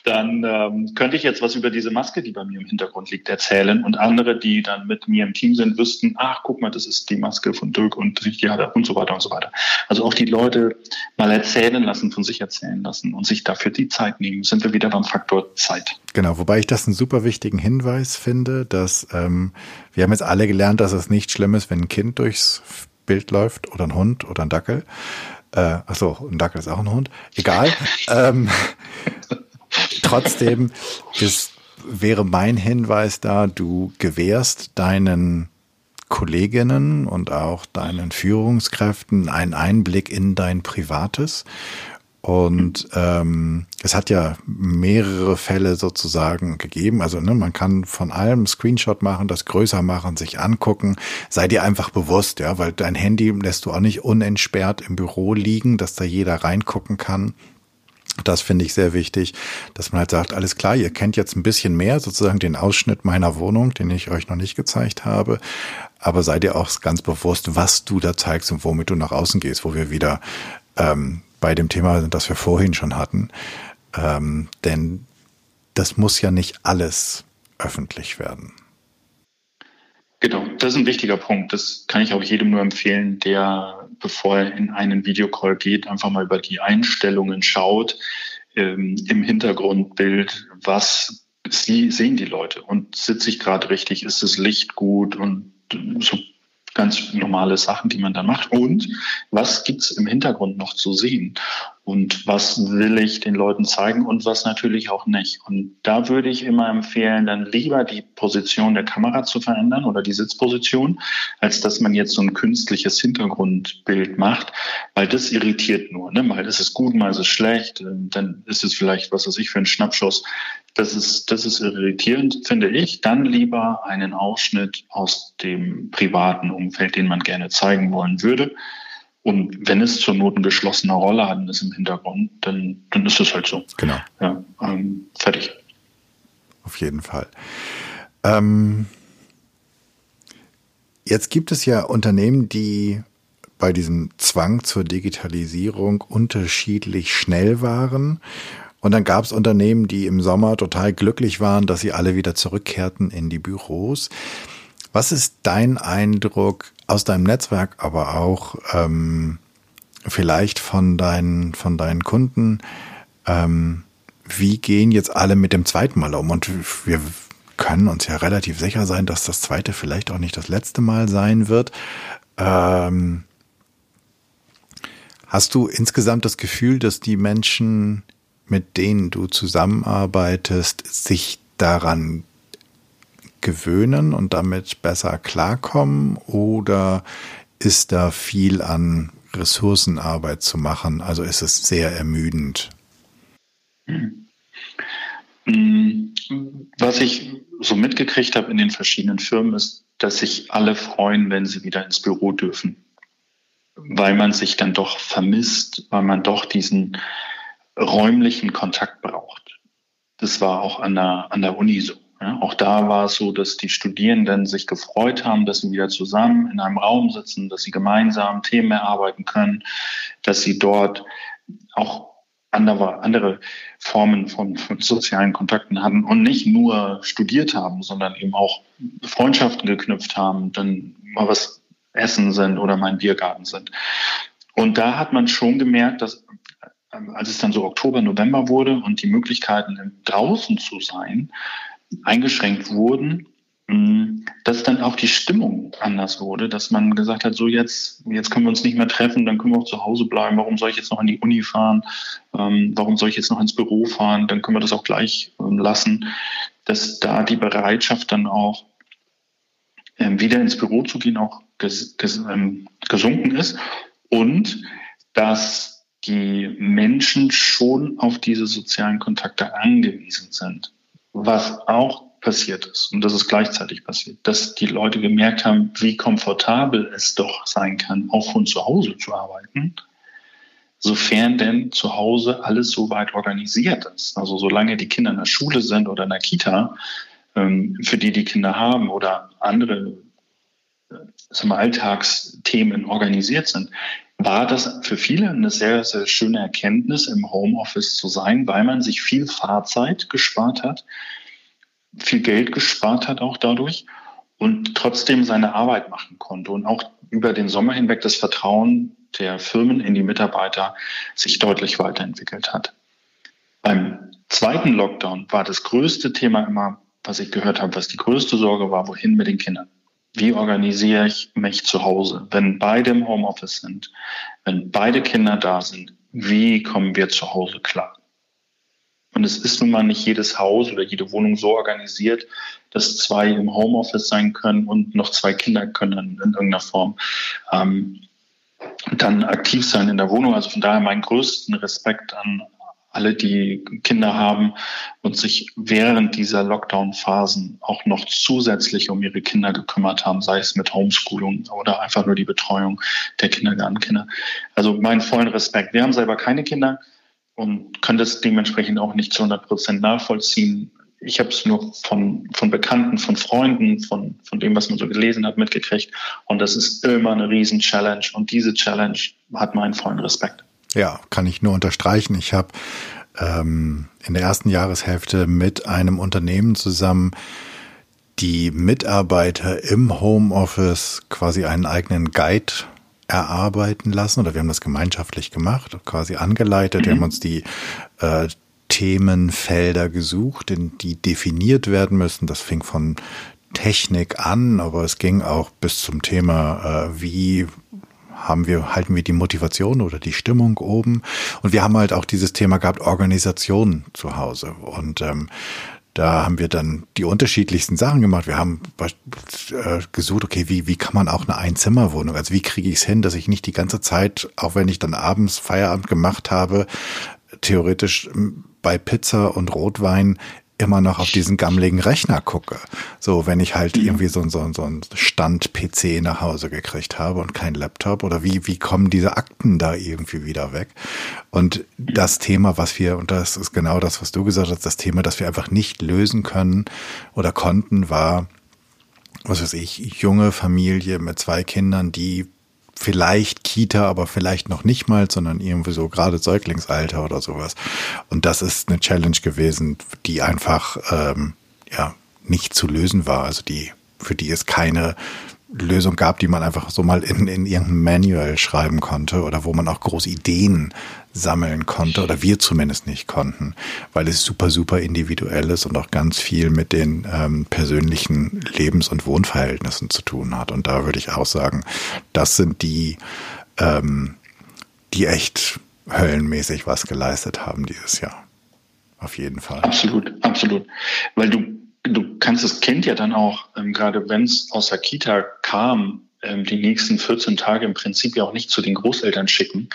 dann ähm, könnte ich jetzt was über diese Maske, die bei mir im Hintergrund liegt, erzählen und andere, die dann mit mir im Team sind, wüssten, ach, guck mal, das ist die Maske von Dirk und die hat er und so weiter und so weiter. Also auch die Leute mal erzählen lassen, von sich erzählen lassen und sich dafür die Zeit nehmen, sind wir wieder beim Faktor Zeit. Genau, wobei ich das einen super wichtigen Hinweis finde, dass ähm, wir haben jetzt alle gelernt, dass es nicht schlimm ist, wenn ein Kind durchs Bild läuft oder ein Hund oder ein Dackel. Äh, achso, ein Dackel ist auch ein Hund. Egal. ähm, Trotzdem ist, wäre mein Hinweis da, du gewährst deinen Kolleginnen und auch deinen Führungskräften einen Einblick in dein Privates. Und ähm, es hat ja mehrere Fälle sozusagen gegeben. Also ne, man kann von allem Screenshot machen, das größer machen, sich angucken. Sei dir einfach bewusst, ja, weil dein Handy lässt du auch nicht unentsperrt im Büro liegen, dass da jeder reingucken kann. Das finde ich sehr wichtig, dass man halt sagt, alles klar, ihr kennt jetzt ein bisschen mehr, sozusagen den Ausschnitt meiner Wohnung, den ich euch noch nicht gezeigt habe. Aber sei dir auch ganz bewusst, was du da zeigst und womit du nach außen gehst, wo wir wieder ähm, bei dem Thema sind, das wir vorhin schon hatten. Ähm, denn das muss ja nicht alles öffentlich werden. Genau, das ist ein wichtiger Punkt. Das kann ich auch jedem nur empfehlen, der, bevor er in einen Videocall geht, einfach mal über die Einstellungen schaut, ähm, im Hintergrundbild, was sie, sehen die Leute und sitze ich gerade richtig, ist das Licht gut und so ganz normale Sachen, die man dann macht. Und was gibt's im Hintergrund noch zu sehen? Und was will ich den Leuten zeigen und was natürlich auch nicht? Und da würde ich immer empfehlen, dann lieber die Position der Kamera zu verändern oder die Sitzposition, als dass man jetzt so ein künstliches Hintergrundbild macht, weil das irritiert nur. Ne? Mal ist es gut, mal ist es schlecht, dann ist es vielleicht, was weiß ich, für ein Schnappschuss. Das ist, das ist irritierend, finde ich. Dann lieber einen Ausschnitt aus dem privaten Umfeld, den man gerne zeigen wollen würde. Und wenn es zur Not eine geschlossene Rolle hat und ist im Hintergrund, dann, dann ist es halt so. Genau. Ja, ähm, fertig. Auf jeden Fall. Ähm, jetzt gibt es ja Unternehmen, die bei diesem Zwang zur Digitalisierung unterschiedlich schnell waren und dann gab es Unternehmen, die im Sommer total glücklich waren, dass sie alle wieder zurückkehrten in die Büros. Was ist dein Eindruck aus deinem Netzwerk, aber auch ähm, vielleicht von deinen, von deinen Kunden? Ähm, wie gehen jetzt alle mit dem zweiten Mal um? Und wir können uns ja relativ sicher sein, dass das zweite vielleicht auch nicht das letzte Mal sein wird. Ähm, hast du insgesamt das Gefühl, dass die Menschen, mit denen du zusammenarbeitest, sich daran gewöhnen und damit besser klarkommen? Oder ist da viel an Ressourcenarbeit zu machen? Also ist es sehr ermüdend? Was ich so mitgekriegt habe in den verschiedenen Firmen ist, dass sich alle freuen, wenn sie wieder ins Büro dürfen. Weil man sich dann doch vermisst, weil man doch diesen räumlichen Kontakt braucht. Das war auch an der, an der Uni so. Ja, auch da war es so, dass die Studierenden sich gefreut haben, dass sie wieder zusammen in einem Raum sitzen, dass sie gemeinsam Themen erarbeiten können, dass sie dort auch andere, andere Formen von, von sozialen Kontakten hatten und nicht nur studiert haben, sondern eben auch Freundschaften geknüpft haben, dann mal was essen sind oder im Biergarten sind. Und da hat man schon gemerkt, dass ähm, als es dann so Oktober, November wurde und die Möglichkeiten draußen zu sein, eingeschränkt wurden, mm, dass dann auch die Stimmung anders wurde, dass man gesagt hat, so jetzt, jetzt können wir uns nicht mehr treffen, dann können wir auch zu Hause bleiben. Warum soll ich jetzt noch an die Uni fahren? Ähm, warum soll ich jetzt noch ins Büro fahren? Dann können wir das auch gleich ähm, lassen, dass da die Bereitschaft dann auch ähm, wieder ins Büro zu gehen auch ges ges gesunken ist und dass die Menschen schon auf diese sozialen Kontakte angewiesen sind. Was auch passiert ist, und das ist gleichzeitig passiert, dass die Leute gemerkt haben, wie komfortabel es doch sein kann, auch von zu Hause zu arbeiten, sofern denn zu Hause alles so weit organisiert ist. Also solange die Kinder in der Schule sind oder in der Kita, ähm, für die die Kinder haben oder andere äh, Alltagsthemen organisiert sind, war das für viele eine sehr, sehr schöne Erkenntnis, im Homeoffice zu sein, weil man sich viel Fahrzeit gespart hat, viel Geld gespart hat auch dadurch und trotzdem seine Arbeit machen konnte und auch über den Sommer hinweg das Vertrauen der Firmen in die Mitarbeiter sich deutlich weiterentwickelt hat. Beim zweiten Lockdown war das größte Thema immer, was ich gehört habe, was die größte Sorge war, wohin mit den Kindern wie organisiere ich mich zu Hause, wenn beide im Homeoffice sind, wenn beide Kinder da sind, wie kommen wir zu Hause klar? Und es ist nun mal nicht jedes Haus oder jede Wohnung so organisiert, dass zwei im Homeoffice sein können und noch zwei Kinder können in irgendeiner Form ähm, dann aktiv sein in der Wohnung. Also von daher meinen größten Respekt an alle, die Kinder haben und sich während dieser Lockdown-Phasen auch noch zusätzlich um ihre Kinder gekümmert haben, sei es mit Homeschooling oder einfach nur die Betreuung der Kindergartenkinder. Also meinen vollen Respekt. Wir haben selber keine Kinder und können das dementsprechend auch nicht zu 100 Prozent nachvollziehen. Ich habe es nur von, von Bekannten, von Freunden, von, von dem, was man so gelesen hat, mitgekriegt. Und das ist immer eine Riesen-Challenge. Und diese Challenge hat meinen vollen Respekt. Ja, kann ich nur unterstreichen. Ich habe ähm, in der ersten Jahreshälfte mit einem Unternehmen zusammen die Mitarbeiter im Homeoffice quasi einen eigenen Guide erarbeiten lassen oder wir haben das gemeinschaftlich gemacht, quasi angeleitet. Mhm. Wir haben uns die äh, Themenfelder gesucht, in die definiert werden müssen. Das fing von Technik an, aber es ging auch bis zum Thema, äh, wie haben wir, halten wir die Motivation oder die Stimmung oben. Und wir haben halt auch dieses Thema gehabt, Organisation zu Hause. Und ähm, da haben wir dann die unterschiedlichsten Sachen gemacht. Wir haben äh, gesucht, okay, wie, wie kann man auch eine Einzimmerwohnung, also wie kriege ich es hin, dass ich nicht die ganze Zeit, auch wenn ich dann abends Feierabend gemacht habe, theoretisch bei Pizza und Rotwein immer noch auf diesen gammeligen Rechner gucke. So, wenn ich halt mhm. irgendwie so, so, so ein Stand-PC nach Hause gekriegt habe und kein Laptop oder wie, wie kommen diese Akten da irgendwie wieder weg? Und das Thema, was wir, und das ist genau das, was du gesagt hast, das Thema, das wir einfach nicht lösen können oder konnten, war, was weiß ich, junge Familie mit zwei Kindern, die vielleicht Kita, aber vielleicht noch nicht mal, sondern irgendwie so gerade Säuglingsalter oder sowas. Und das ist eine Challenge gewesen, die einfach ähm, ja nicht zu lösen war. Also die für die es keine Lösung gab, die man einfach so mal in, in irgendein Manual schreiben konnte oder wo man auch große Ideen sammeln konnte oder wir zumindest nicht konnten, weil es super, super individuell ist und auch ganz viel mit den ähm, persönlichen Lebens- und Wohnverhältnissen zu tun hat. Und da würde ich auch sagen, das sind die, ähm, die echt höllenmäßig was geleistet haben dieses Jahr. Auf jeden Fall. Absolut, absolut. Weil du, du kannst das Kind ja dann auch, ähm, gerade wenn es aus der Kita kam, ähm, die nächsten 14 Tage im Prinzip ja auch nicht zu den Großeltern schicken,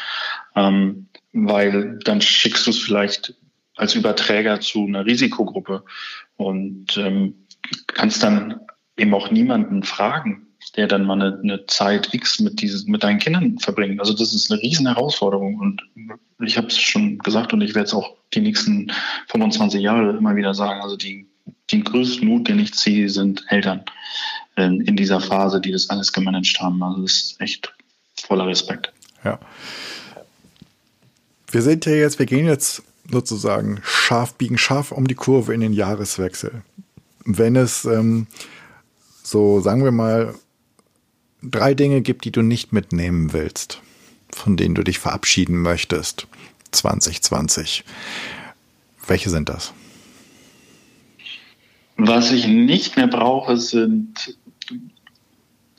ähm, weil dann schickst du es vielleicht als Überträger zu einer Risikogruppe und ähm, kannst dann eben auch niemanden fragen, der dann mal eine, eine Zeit X mit, diesen, mit deinen Kindern verbringt. Also das ist eine riesen Herausforderung und ich habe es schon gesagt und ich werde es auch die nächsten 25 Jahre immer wieder sagen. Also die, den größten Mut, den ich ziehe, sind Eltern in, in dieser Phase, die das alles gemanagt haben. Also das ist echt voller Respekt. Ja. Wir sind ja jetzt, wir gehen jetzt sozusagen scharf, biegen scharf um die Kurve in den Jahreswechsel. Wenn es ähm, so, sagen wir mal, drei Dinge gibt, die du nicht mitnehmen willst, von denen du dich verabschieden möchtest 2020. Welche sind das? Was ich nicht mehr brauche, sind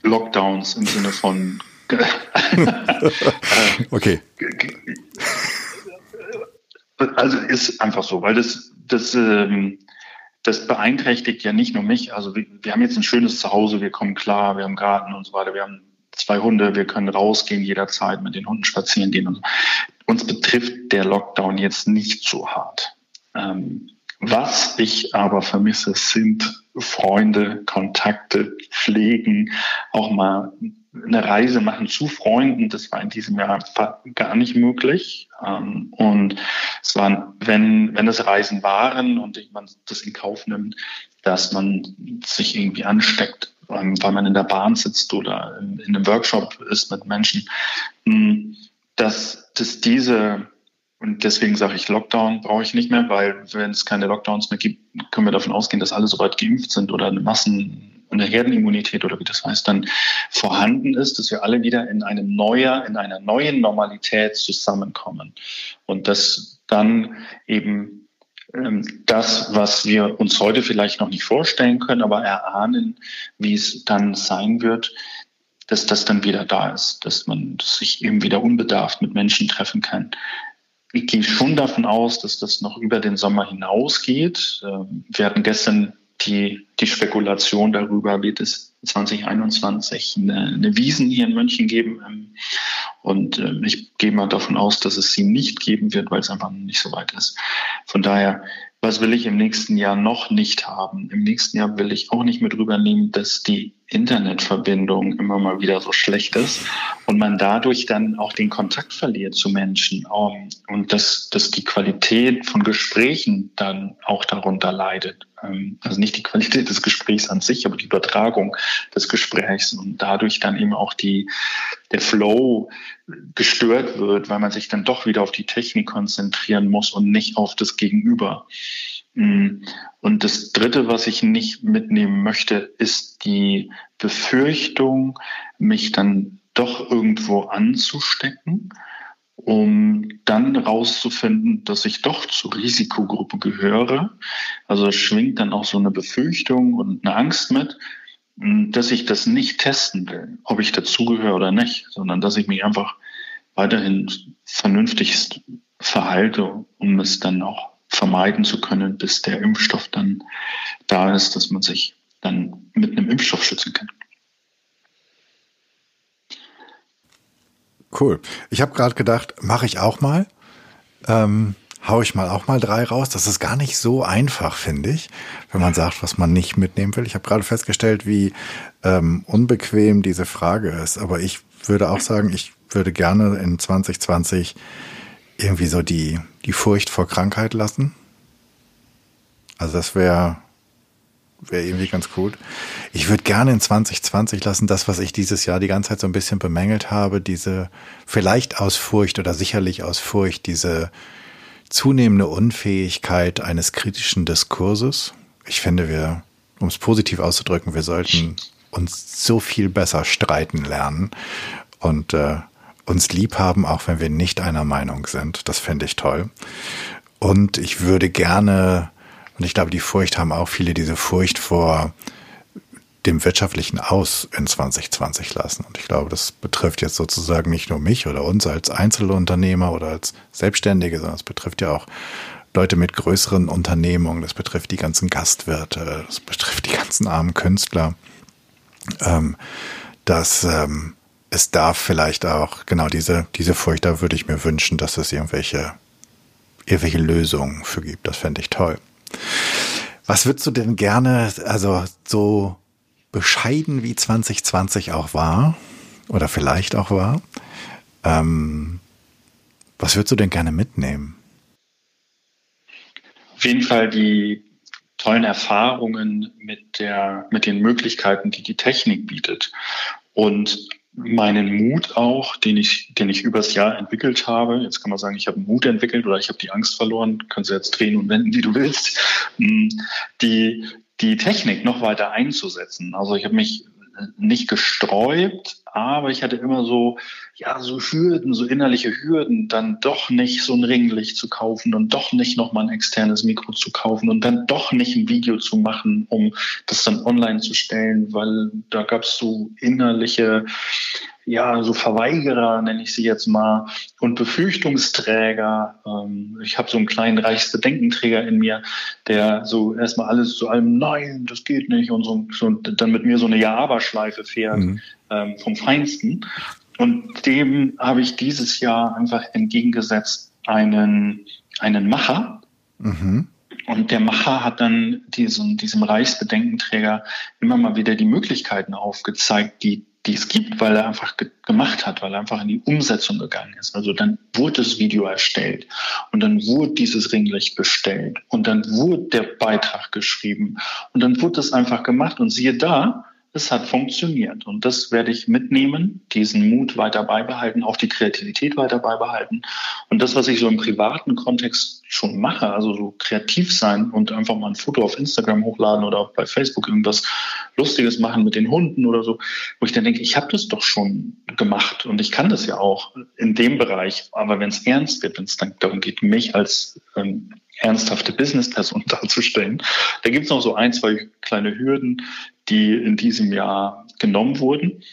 Lockdowns im Sinne von. okay. Also ist einfach so, weil das, das ähm, das beeinträchtigt ja nicht nur mich. Also wir, wir haben jetzt ein schönes Zuhause, wir kommen klar, wir haben Garten und so weiter, wir haben zwei Hunde, wir können rausgehen jederzeit mit den Hunden spazieren gehen. Uns betrifft der Lockdown jetzt nicht so hart. Ähm, was ich aber vermisse, sind Freunde, Kontakte, Pflegen, auch mal eine Reise machen zu Freunden. Das war in diesem Jahr gar nicht möglich. Ähm, und es waren, wenn, wenn es Reisen waren und man das in Kauf nimmt, dass man sich irgendwie ansteckt, ähm, weil man in der Bahn sitzt oder in, einem Workshop ist mit Menschen, hm, dass, dass diese und deswegen sage ich, Lockdown brauche ich nicht mehr, weil wenn es keine Lockdowns mehr gibt, können wir davon ausgehen, dass alle soweit geimpft sind oder eine Massen, eine Herdenimmunität oder wie das heißt, dann vorhanden ist, dass wir alle wieder in einem neuer, in einer neuen Normalität zusammenkommen. Und dass dann eben ähm, das, was wir uns heute vielleicht noch nicht vorstellen können, aber erahnen, wie es dann sein wird, dass das dann wieder da ist, dass man sich eben wieder unbedarft mit Menschen treffen kann. Ich gehe schon davon aus, dass das noch über den Sommer hinausgeht. Ähm, wir hatten gestern die, die Spekulation darüber, wird es 2021 eine, eine Wiesen hier in München geben. Ähm, und ähm, ich gehe mal davon aus, dass es sie nicht geben wird, weil es einfach nicht so weit ist. Von daher was will ich im nächsten Jahr noch nicht haben? Im nächsten Jahr will ich auch nicht mit rübernehmen, dass die Internetverbindung immer mal wieder so schlecht ist und man dadurch dann auch den Kontakt verliert zu Menschen ähm, und dass, dass die Qualität von Gesprächen dann auch darunter leidet. Ähm, also nicht die Qualität des Gesprächs an sich, aber die Übertragung des Gesprächs und dadurch dann eben auch die, der Flow gestört wird, weil man sich dann doch wieder auf die Technik konzentrieren muss und nicht auf das Gegenüber. Mm. Und das Dritte, was ich nicht mitnehmen möchte, ist die Befürchtung, mich dann doch irgendwo anzustecken, um dann rauszufinden, dass ich doch zur Risikogruppe gehöre. Also es schwingt dann auch so eine Befürchtung und eine Angst mit, dass ich das nicht testen will, ob ich dazugehöre oder nicht, sondern dass ich mich einfach weiterhin vernünftig verhalte, um es dann auch vermeiden zu können, bis der Impfstoff dann da ist, dass man sich dann mit einem Impfstoff schützen kann. Cool. Ich habe gerade gedacht, mache ich auch mal. Ähm, hau ich mal auch mal drei raus. Das ist gar nicht so einfach, finde ich, wenn man sagt, was man nicht mitnehmen will. Ich habe gerade festgestellt, wie ähm, unbequem diese Frage ist. Aber ich würde auch sagen, ich würde gerne in 2020 irgendwie so die, die Furcht vor Krankheit lassen. Also das wäre wäre irgendwie ganz cool. Ich würde gerne in 2020 lassen, das, was ich dieses Jahr die ganze Zeit so ein bisschen bemängelt habe, diese vielleicht aus Furcht oder sicherlich aus Furcht, diese zunehmende Unfähigkeit eines kritischen Diskurses. Ich finde, wir, um es positiv auszudrücken, wir sollten uns so viel besser streiten lernen und äh, uns lieb haben, auch wenn wir nicht einer Meinung sind. Das fände ich toll. Und ich würde gerne, und ich glaube, die Furcht haben auch viele diese Furcht vor dem wirtschaftlichen Aus in 2020 lassen. Und ich glaube, das betrifft jetzt sozusagen nicht nur mich oder uns als Einzelunternehmer oder als Selbstständige, sondern es betrifft ja auch Leute mit größeren Unternehmungen, das betrifft die ganzen Gastwirte, das betrifft die ganzen armen Künstler, ähm, dass ähm, es darf vielleicht auch, genau diese, diese Furcht, da würde ich mir wünschen, dass es irgendwelche, irgendwelche Lösungen für gibt. Das fände ich toll. Was würdest du denn gerne, also so bescheiden wie 2020 auch war, oder vielleicht auch war, ähm, was würdest du denn gerne mitnehmen? Auf jeden Fall die tollen Erfahrungen mit der, mit den Möglichkeiten, die die Technik bietet. Und meinen Mut auch, den ich, den ich übers Jahr entwickelt habe. Jetzt kann man sagen, ich habe Mut entwickelt oder ich habe die Angst verloren. Kannst du jetzt drehen und wenden, wie du willst. Hm, die, die Technik noch weiter einzusetzen. Also ich habe mich nicht gesträubt, aber ich hatte immer so, ja, so Hürden, so innerliche Hürden, dann doch nicht so ein Ringlicht zu kaufen und doch nicht nochmal ein externes Mikro zu kaufen und dann doch nicht ein Video zu machen, um das dann online zu stellen, weil da gab es so innerliche ja, so Verweigerer, nenne ich sie jetzt mal, und Befürchtungsträger. Ähm, ich habe so einen kleinen Reichsbedenkenträger in mir, der so erstmal alles zu allem, nein, das geht nicht, und so, so dann mit mir so eine Ja-Aber-Schleife fährt mhm. ähm, vom Feinsten. Und dem habe ich dieses Jahr einfach entgegengesetzt einen, einen Macher. Mhm. Und der Macher hat dann diesen, diesem Reichsbedenkenträger immer mal wieder die Möglichkeiten aufgezeigt, die die es gibt, weil er einfach ge gemacht hat, weil er einfach in die Umsetzung gegangen ist. Also dann wurde das Video erstellt und dann wurde dieses Ringlicht bestellt und dann wurde der Beitrag geschrieben und dann wurde das einfach gemacht und siehe da, es hat funktioniert. Und das werde ich mitnehmen, diesen Mut weiter beibehalten, auch die Kreativität weiter beibehalten. Und das, was ich so im privaten Kontext schon mache, also so kreativ sein und einfach mal ein Foto auf Instagram hochladen oder auch bei Facebook irgendwas Lustiges machen mit den Hunden oder so, wo ich dann denke, ich habe das doch schon gemacht und ich kann das ja auch in dem Bereich. Aber wenn es ernst wird, wenn es dann darum geht, mich als ähm, ernsthafte Business-Person darzustellen. Da gibt es noch so ein, zwei kleine Hürden, die in diesem Jahr genommen wurden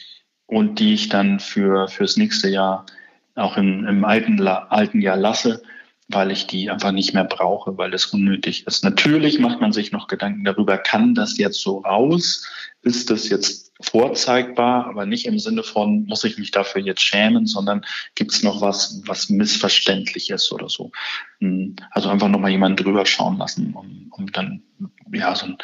und die ich dann für fürs nächste Jahr auch im, im alten, alten Jahr lasse, weil ich die einfach nicht mehr brauche, weil es unnötig ist. Natürlich macht man sich noch Gedanken darüber, kann das jetzt so raus? Ist das jetzt vorzeigbar, aber nicht im Sinne von, muss ich mich dafür jetzt schämen, sondern gibt es noch was, was missverständlich ist oder so. Hm, also einfach nochmal jemanden drüber schauen lassen, um, um dann ja so ein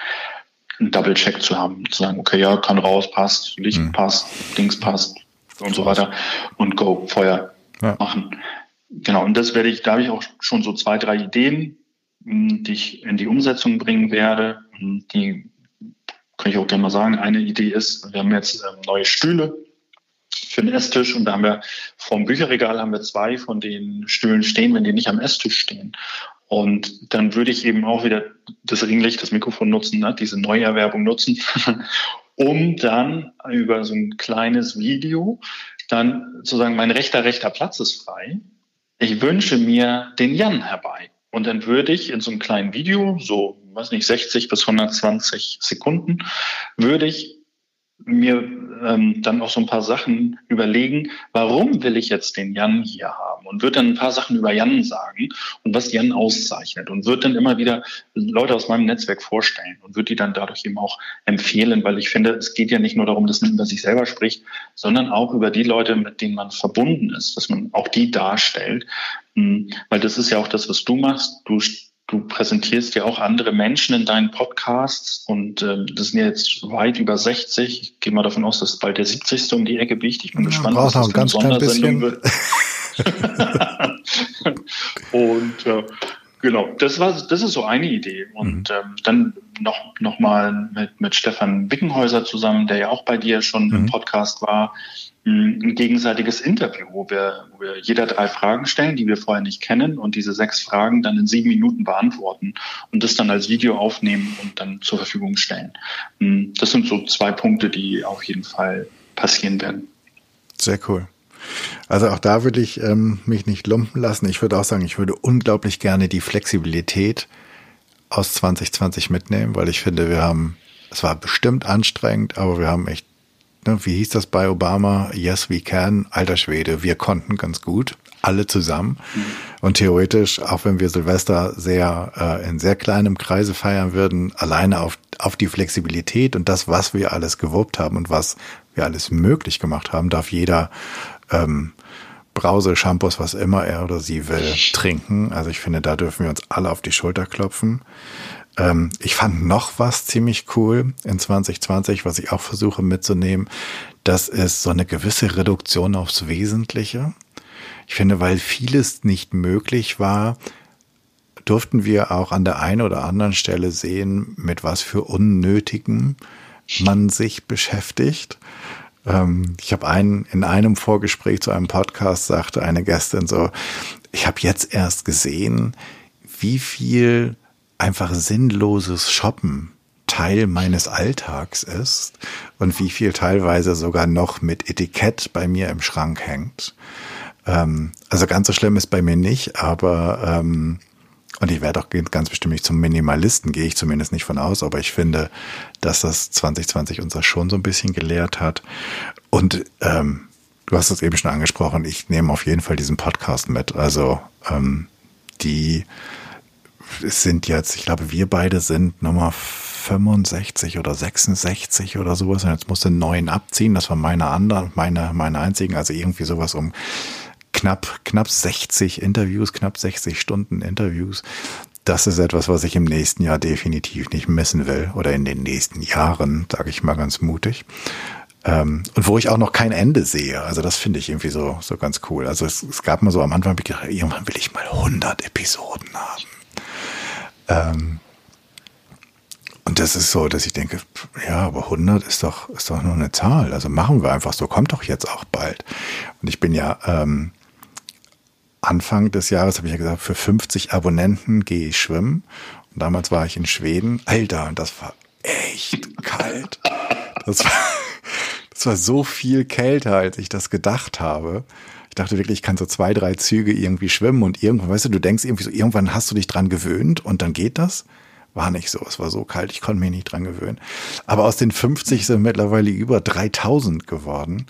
einen Double-Check zu haben, zu sagen, okay, ja, kann raus, passt, Licht mhm. passt, Dings passt und so weiter und go, Feuer ja. machen. Genau, und das werde ich, da habe ich auch schon so zwei, drei Ideen, hm, die ich in die Umsetzung bringen werde. Hm, die kann ich auch gerne mal sagen. Eine Idee ist, wir haben jetzt ähm, neue Stühle für den Esstisch und da haben wir vom Bücherregal haben wir zwei von den Stühlen stehen, wenn die nicht am Esstisch stehen. Und dann würde ich eben auch wieder das Ringlicht, das Mikrofon nutzen, ne, diese Neuerwerbung nutzen, um dann über so ein kleines Video dann zu sagen, mein rechter, rechter Platz ist frei. Ich wünsche mir den Jan herbei. Und dann würde ich in so einem kleinen Video, so, weiß nicht, 60 bis 120 Sekunden, würde ich mir ähm, dann auch so ein paar Sachen überlegen, warum will ich jetzt den Jan hier haben und wird dann ein paar Sachen über Jan sagen und was Jan auszeichnet und wird dann immer wieder Leute aus meinem Netzwerk vorstellen und wird die dann dadurch eben auch empfehlen, weil ich finde, es geht ja nicht nur darum, dass man über sich selber spricht, sondern auch über die Leute, mit denen man verbunden ist, dass man auch die darstellt, hm, weil das ist ja auch das, was du machst. Du Du präsentierst ja auch andere Menschen in deinen Podcasts und äh, das sind ja jetzt weit über 60. Ich gehe mal davon aus, dass bald der 70. um die Ecke biegt. Ich bin ja, gespannt, was das für eine Sondersendung wird. und äh, genau, das war, das ist so eine Idee. Und mhm. ähm, dann noch, noch mal mit, mit Stefan Wickenhäuser zusammen, der ja auch bei dir schon mhm. im Podcast war, ein gegenseitiges Interview, wo wir, wo wir jeder drei Fragen stellen, die wir vorher nicht kennen und diese sechs Fragen dann in sieben Minuten beantworten und das dann als Video aufnehmen und dann zur Verfügung stellen. Hm, das sind so zwei Punkte, die auf jeden Fall passieren werden. Sehr cool. Also auch da würde ich ähm, mich nicht lumpen lassen. Ich würde auch sagen, ich würde unglaublich gerne die Flexibilität aus 2020 mitnehmen, weil ich finde, wir haben, es war bestimmt anstrengend, aber wir haben echt ne, wie hieß das bei Obama? Yes, we can. Alter Schwede, wir konnten ganz gut. Alle zusammen. Und theoretisch, auch wenn wir Silvester sehr äh, in sehr kleinem Kreise feiern würden, alleine auf, auf die Flexibilität und das, was wir alles gewuppt haben und was wir alles möglich gemacht haben, darf jeder ähm, Brause, Shampoos, was immer er oder sie will, trinken. Also ich finde, da dürfen wir uns alle auf die Schulter klopfen. Ähm, ich fand noch was ziemlich cool in 2020, was ich auch versuche mitzunehmen. Das ist so eine gewisse Reduktion aufs Wesentliche. Ich finde, weil vieles nicht möglich war, durften wir auch an der einen oder anderen Stelle sehen, mit was für Unnötigen man sich beschäftigt. Ähm, ich habe einen in einem Vorgespräch zu einem Podcast sagte eine Gästin so: Ich habe jetzt erst gesehen, wie viel einfach sinnloses Shoppen Teil meines Alltags ist und wie viel teilweise sogar noch mit Etikett bei mir im Schrank hängt. Ähm, also ganz so schlimm ist bei mir nicht, aber ähm, und ich werde auch ganz bestimmt nicht zum Minimalisten, gehe ich zumindest nicht von aus, aber ich finde, dass das 2020 uns das schon so ein bisschen gelehrt hat. Und ähm, du hast es eben schon angesprochen, ich nehme auf jeden Fall diesen Podcast mit. Also ähm, die sind jetzt, ich glaube, wir beide sind Nummer 65 oder 66 oder sowas. Und jetzt musste neun abziehen. Das war meine andere, meine, meine einzigen. Also irgendwie sowas um knapp, knapp 60 Interviews, knapp 60 Stunden Interviews. Das ist etwas, was ich im nächsten Jahr definitiv nicht missen will. Oder in den nächsten Jahren, sage ich mal ganz mutig. Ähm, und wo ich auch noch kein Ende sehe. Also das finde ich irgendwie so, so ganz cool. Also es, es gab mal so am Anfang, irgendwann will ich mal 100 Episoden haben. Ähm, und das ist so, dass ich denke, ja, aber 100 ist doch, ist doch nur eine Zahl. Also machen wir einfach so, kommt doch jetzt auch bald. Und ich bin ja ähm, Anfang des Jahres, habe ich ja gesagt, für 50 Abonnenten gehe ich schwimmen. Und damals war ich in Schweden. Alter, und das war echt kalt. Das war, das war so viel kälter, als ich das gedacht habe. Ich dachte wirklich, ich kann so zwei, drei Züge irgendwie schwimmen und irgendwann, weißt du, du denkst irgendwie so, irgendwann hast du dich dran gewöhnt und dann geht das. War nicht so. Es war so kalt, ich konnte mich nicht dran gewöhnen. Aber aus den 50 sind mittlerweile über 3000 geworden.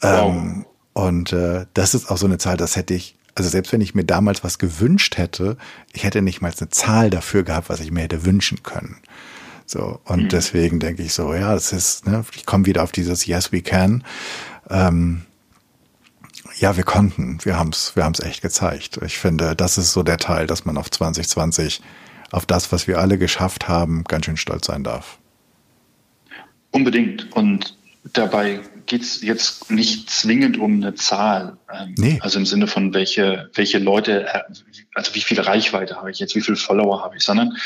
Wow. Ähm, und äh, das ist auch so eine Zahl, das hätte ich, also selbst wenn ich mir damals was gewünscht hätte, ich hätte nicht mal eine Zahl dafür gehabt, was ich mir hätte wünschen können. So, und mhm. deswegen denke ich so, ja, das ist, ne, ich komme wieder auf dieses Yes, we can. Ähm, ja, wir konnten. Wir haben es wir haben's echt gezeigt. Ich finde, das ist so der Teil, dass man auf 2020, auf das, was wir alle geschafft haben, ganz schön stolz sein darf. Unbedingt. Und dabei geht es jetzt nicht zwingend um eine Zahl. Ähm, nee. Also im Sinne von welche, welche Leute, äh, also wie viel Reichweite habe ich jetzt, wie viele Follower habe ich, sondern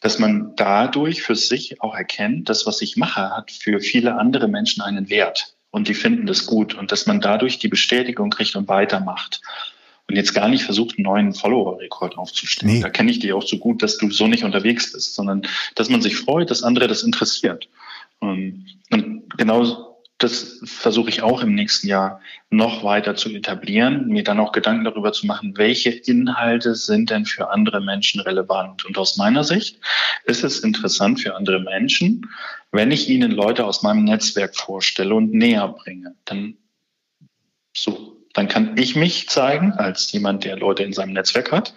dass man dadurch für sich auch erkennt, dass was ich mache, hat für viele andere Menschen einen Wert und die finden das gut und dass man dadurch die Bestätigung kriegt und weitermacht. Und jetzt gar nicht versucht, einen neuen Follower-Rekord aufzustellen. Nee. Da kenne ich dich auch so gut, dass du so nicht unterwegs bist, sondern dass man sich freut, dass andere das interessiert. Und, und genau das versuche ich auch im nächsten Jahr noch weiter zu etablieren, mir dann auch Gedanken darüber zu machen, welche Inhalte sind denn für andere Menschen relevant. Und aus meiner Sicht ist es interessant für andere Menschen, wenn ich ihnen Leute aus meinem Netzwerk vorstelle und näher bringe. Dann so, dann kann ich mich zeigen als jemand, der Leute in seinem Netzwerk hat.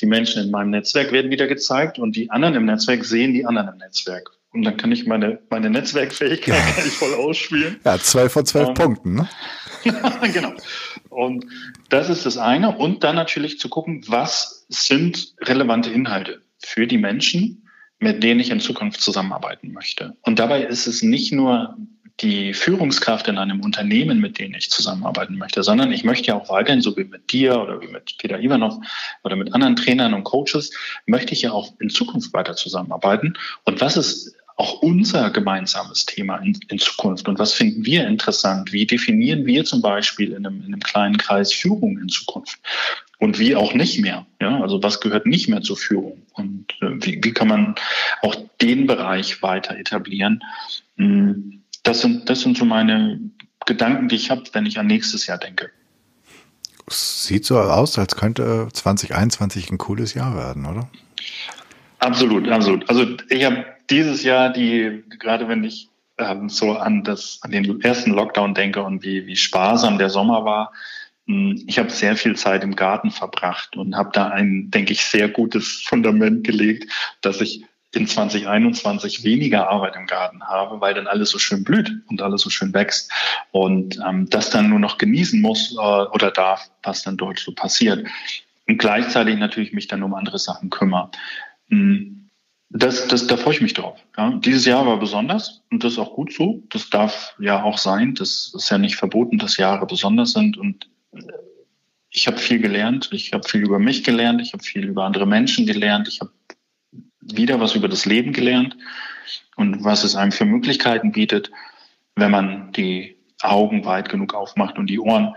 Die Menschen in meinem Netzwerk werden wieder gezeigt und die anderen im Netzwerk sehen die anderen im Netzwerk. Und dann kann ich meine, meine Netzwerkfähigkeit ja. voll ausspielen. Ja, zwölf von zwölf um, Punkten. Ne? genau. Und das ist das eine. Und dann natürlich zu gucken, was sind relevante Inhalte für die Menschen, mit denen ich in Zukunft zusammenarbeiten möchte. Und dabei ist es nicht nur die Führungskraft in einem Unternehmen, mit denen ich zusammenarbeiten möchte, sondern ich möchte ja auch weiterhin, so wie mit dir oder wie mit Peter Ivanov oder mit anderen Trainern und Coaches, möchte ich ja auch in Zukunft weiter zusammenarbeiten. Und was ist auch unser gemeinsames Thema in, in, Zukunft und was finden wir interessant? Wie definieren wir zum Beispiel in einem, in einem kleinen Kreis Führung in Zukunft? Und wie auch nicht mehr? Ja, also was gehört nicht mehr zur Führung? Und äh, wie, wie kann man auch den Bereich weiter etablieren? Hm, das sind, das sind so meine Gedanken, die ich habe, wenn ich an nächstes Jahr denke. Sieht so aus, als könnte 2021 ein cooles Jahr werden, oder? Absolut, absolut. Also ich habe dieses Jahr die, gerade wenn ich ähm, so an das, an den ersten Lockdown denke und wie, wie sparsam der Sommer war, hm, ich habe sehr viel Zeit im Garten verbracht und habe da ein, denke ich, sehr gutes Fundament gelegt, dass ich in 2021 weniger Arbeit im Garten habe, weil dann alles so schön blüht und alles so schön wächst und ähm, das dann nur noch genießen muss äh, oder darf, was dann dort so passiert. Und gleichzeitig natürlich mich dann um andere Sachen kümmere. Hm, das, das, da freue ich mich drauf. Ja. Dieses Jahr war besonders und das ist auch gut so. Das darf ja auch sein. Das ist ja nicht verboten, dass Jahre besonders sind. Und äh, ich habe viel gelernt. Ich habe viel über mich gelernt. Ich habe viel über andere Menschen gelernt. Ich habe wieder was über das Leben gelernt und was es einem für Möglichkeiten bietet, wenn man die Augen weit genug aufmacht und die Ohren.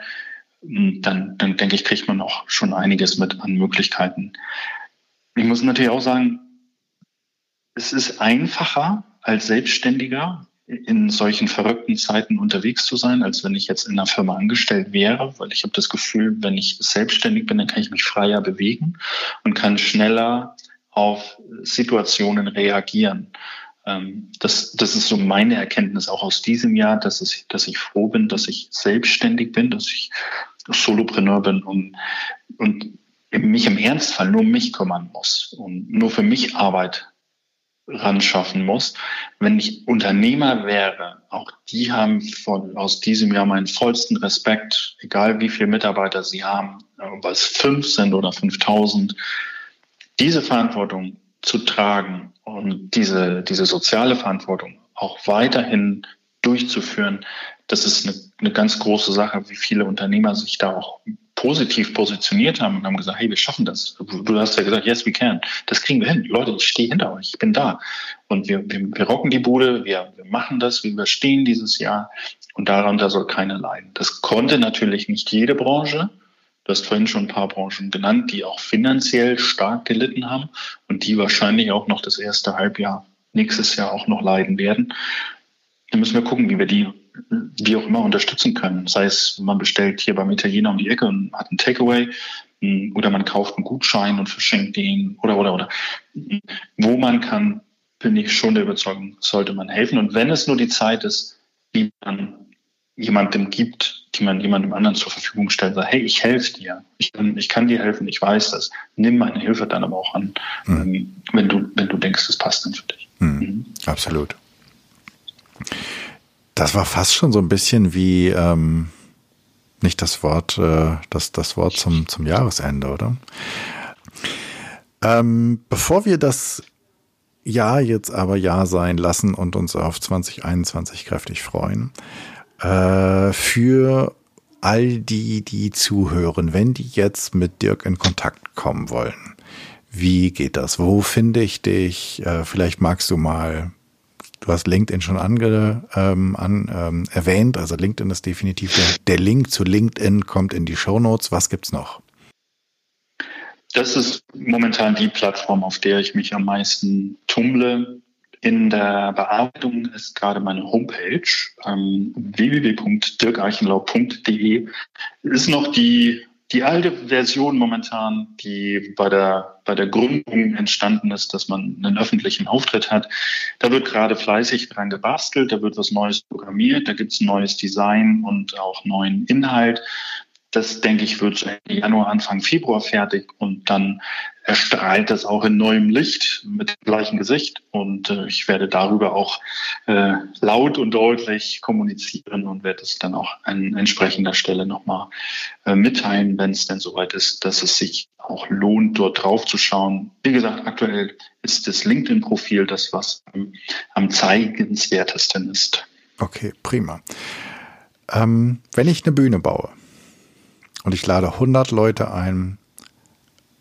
Hm, dann, dann denke ich, kriegt man auch schon einiges mit an Möglichkeiten. Ich muss natürlich auch sagen, es ist einfacher als Selbstständiger in solchen verrückten Zeiten unterwegs zu sein, als wenn ich jetzt in einer Firma angestellt wäre, weil ich habe das Gefühl, wenn ich selbstständig bin, dann kann ich mich freier bewegen und kann schneller auf Situationen reagieren. Ähm, das, das ist so meine Erkenntnis auch aus diesem Jahr, dass, es, dass ich froh bin, dass ich selbstständig bin, dass ich Solopreneur bin und, und mich im Ernstfall nur um mich kümmern muss und nur für mich Arbeit ran schaffen muss. Wenn ich Unternehmer wäre, auch die haben von, aus diesem Jahr meinen vollsten Respekt, egal wie viele Mitarbeiter sie haben, ob es fünf sind oder 5000, diese Verantwortung zu tragen und diese, diese soziale Verantwortung auch weiterhin durchzuführen, das ist eine, eine ganz große Sache, wie viele Unternehmer sich da auch positiv positioniert haben und haben gesagt, hey, wir schaffen das. Du hast ja gesagt, yes, we can. Das kriegen wir hin. Leute, ich stehe hinter euch, ich bin da. Und wir, wir, wir rocken die Bude, wir, wir machen das, wir überstehen dieses Jahr und darunter soll keiner leiden. Das konnte natürlich nicht jede Branche. Du hast vorhin schon ein paar Branchen genannt, die auch finanziell stark gelitten haben und die wahrscheinlich auch noch das erste Halbjahr nächstes Jahr auch noch leiden werden. Dann müssen wir gucken, wie wir die wie auch immer unterstützen können. Sei es, man bestellt hier beim Italiener um die Ecke und hat einen Takeaway hm, oder man kauft einen Gutschein und verschenkt den oder oder oder. Wo man kann, bin ich schon der Überzeugung, sollte man helfen. Und wenn es nur die Zeit ist, die man jemandem gibt, die man jemandem anderen zur Verfügung stellt, sagt, hey, ich helfe dir, ich kann, ich kann dir helfen, ich weiß das. Nimm meine Hilfe dann aber auch an, mhm. wenn du, wenn du denkst, das passt dann für dich. Mhm. Mhm. Absolut. Das war fast schon so ein bisschen wie ähm, nicht das Wort, äh, das, das Wort zum, zum Jahresende, oder? Ähm, bevor wir das Jahr jetzt aber Ja sein lassen und uns auf 2021 kräftig freuen, äh, für all die, die zuhören, wenn die jetzt mit Dirk in Kontakt kommen wollen, wie geht das? Wo finde ich dich? Äh, vielleicht magst du mal Du hast LinkedIn schon ange, ähm, an, ähm, erwähnt, also LinkedIn ist definitiv der, der Link zu LinkedIn kommt in die Show Notes. Was gibt's noch? Das ist momentan die Plattform, auf der ich mich am meisten tummle. In der Bearbeitung ist gerade meine Homepage ähm, www.dirkarchenlau.de ist noch die die alte Version momentan, die bei der, bei der Gründung entstanden ist, dass man einen öffentlichen Auftritt hat, da wird gerade fleißig dran gebastelt, da wird was Neues programmiert, da gibt's ein neues Design und auch neuen Inhalt. Das, denke ich, wird Ende Januar, Anfang Februar fertig und dann erstrahlt das auch in neuem Licht mit dem gleichen Gesicht. Und äh, ich werde darüber auch äh, laut und deutlich kommunizieren und werde es dann auch an entsprechender Stelle nochmal äh, mitteilen, wenn es denn soweit ist, dass es sich auch lohnt, dort drauf zu schauen. Wie gesagt, aktuell ist das LinkedIn-Profil das, was am, am zeigenswertesten ist. Okay, prima. Ähm, wenn ich eine Bühne baue und ich lade 100 Leute ein,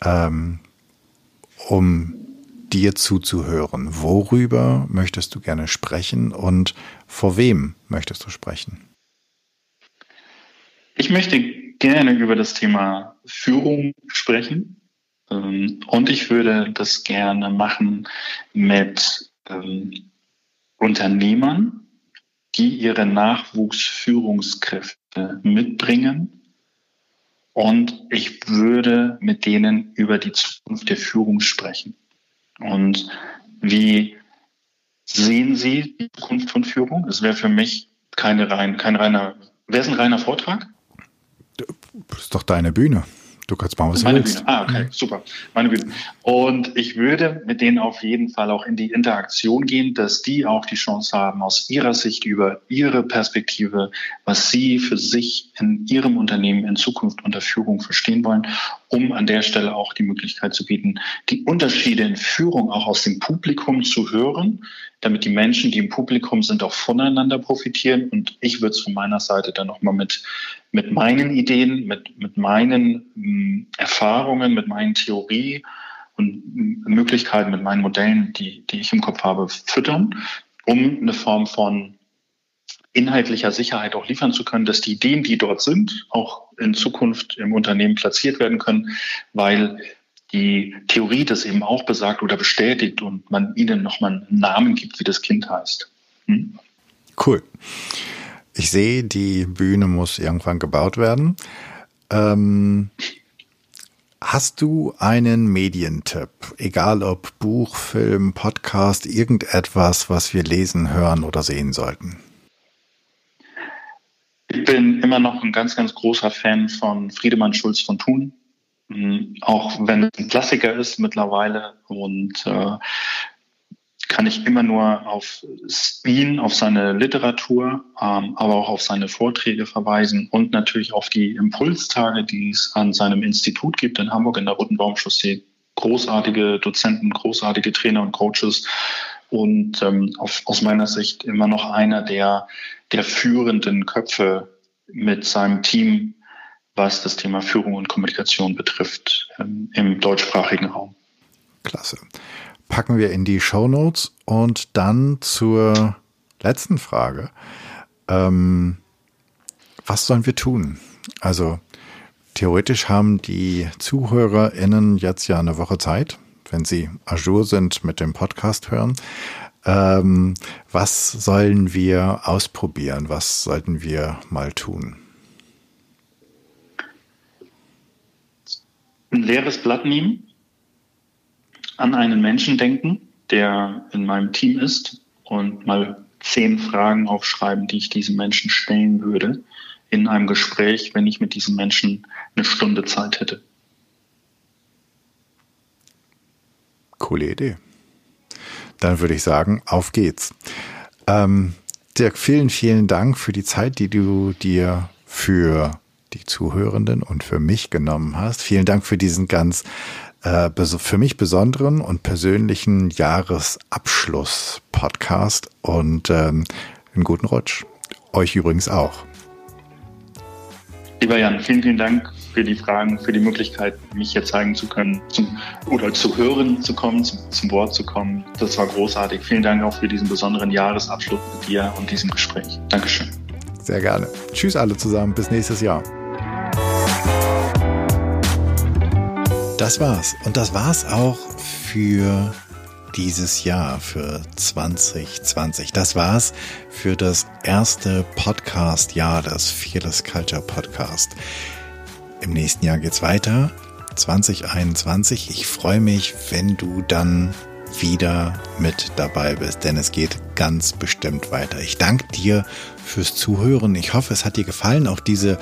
ähm, um dir zuzuhören, worüber möchtest du gerne sprechen und vor wem möchtest du sprechen? Ich möchte gerne über das Thema Führung sprechen. Ähm, und ich würde das gerne machen mit ähm, Unternehmern, die ihre Nachwuchsführungskräfte mitbringen. Und ich würde mit denen über die Zukunft der Führung sprechen. Und wie sehen Sie die Zukunft von Führung? Es wäre für mich keine rein, kein reiner, wäre es ein reiner Vortrag? Das ist doch deine Bühne. Du kannst machen, was Meine du willst. Bühne. Ah, okay, super. Meine Bühne. Und ich würde mit denen auf jeden Fall auch in die Interaktion gehen, dass die auch die Chance haben, aus ihrer Sicht über ihre Perspektive, was sie für sich in ihrem Unternehmen in Zukunft unter Führung verstehen wollen, um an der Stelle auch die Möglichkeit zu bieten, die Unterschiede in Führung auch aus dem Publikum zu hören, damit die Menschen, die im Publikum sind, auch voneinander profitieren. Und ich würde es von meiner Seite dann nochmal mit, mit meinen Ideen, mit, mit meinen mh, hm, Erfahrungen, mit meinen Theorie und Möglichkeiten, mit meinen Modellen, die, die ich im Kopf habe, füttern, um eine Form von inhaltlicher Sicherheit auch liefern zu können, dass die Ideen, die dort sind, auch in Zukunft im Unternehmen platziert werden können, weil die Theorie das eben auch besagt oder bestätigt und man ihnen nochmal einen Namen gibt, wie das Kind heißt. Hm? Cool. Ich sehe, die Bühne muss irgendwann gebaut werden. Ähm, hast du einen Medientipp? Egal ob Buch, Film, Podcast, irgendetwas, was wir lesen, hören oder sehen sollten? Ich bin immer noch ein ganz, ganz großer Fan von Friedemann Schulz von Thun. Mhm. auch wenn es ein Klassiker ist mittlerweile und äh, kann ich immer nur auf ihn, auf seine Literatur, ähm, aber auch auf seine Vorträge verweisen und natürlich auf die Impulstage, die es an seinem Institut gibt in Hamburg in der Rotenbaumchaussee. Großartige Dozenten, großartige Trainer und Coaches und ähm, auf, aus meiner Sicht immer noch einer der, der führenden Köpfe mit seinem Team was das Thema Führung und Kommunikation betrifft ähm, im deutschsprachigen Raum. Klasse. Packen wir in die Show Notes und dann zur letzten Frage. Ähm, was sollen wir tun? Also theoretisch haben die ZuhörerInnen jetzt ja eine Woche Zeit, wenn sie Azure sind mit dem Podcast hören. Ähm, was sollen wir ausprobieren? Was sollten wir mal tun? Ein leeres Blatt nehmen, an einen Menschen denken, der in meinem Team ist und mal zehn Fragen aufschreiben, die ich diesem Menschen stellen würde in einem Gespräch, wenn ich mit diesem Menschen eine Stunde Zeit hätte. Coole Idee. Dann würde ich sagen, auf geht's. Ähm, Dirk, vielen, vielen Dank für die Zeit, die du dir für die Zuhörenden und für mich genommen hast. Vielen Dank für diesen ganz äh, für mich besonderen und persönlichen Jahresabschluss-Podcast und ähm, einen guten Rutsch. Euch übrigens auch. Lieber Jan, vielen, vielen Dank für die Fragen, für die Möglichkeit, mich hier zeigen zu können zum, oder zu hören zu kommen, zum, zum Wort zu kommen. Das war großartig. Vielen Dank auch für diesen besonderen Jahresabschluss mit dir und diesem Gespräch. Dankeschön. Sehr gerne. Tschüss alle zusammen. Bis nächstes Jahr. Das war's. Und das war's auch für dieses Jahr, für 2020. Das war's für das erste Podcast-Jahr des Fearless Culture Podcast. Im nächsten Jahr geht's weiter. 2021. Ich freue mich, wenn du dann wieder mit dabei bist, denn es geht ganz bestimmt weiter. Ich danke dir fürs Zuhören. Ich hoffe, es hat dir gefallen, auch diese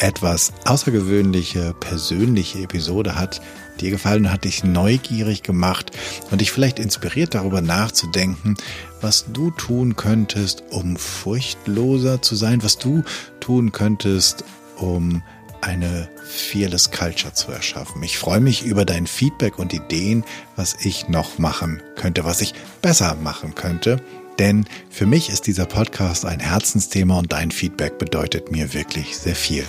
etwas außergewöhnliche, persönliche Episode hat dir gefallen hat dich neugierig gemacht und dich vielleicht inspiriert darüber nachzudenken, was du tun könntest, um furchtloser zu sein, was du tun könntest, um eine Fearless Culture zu erschaffen. Ich freue mich über dein Feedback und Ideen, was ich noch machen könnte, was ich besser machen könnte. Denn für mich ist dieser Podcast ein Herzensthema und dein Feedback bedeutet mir wirklich sehr viel.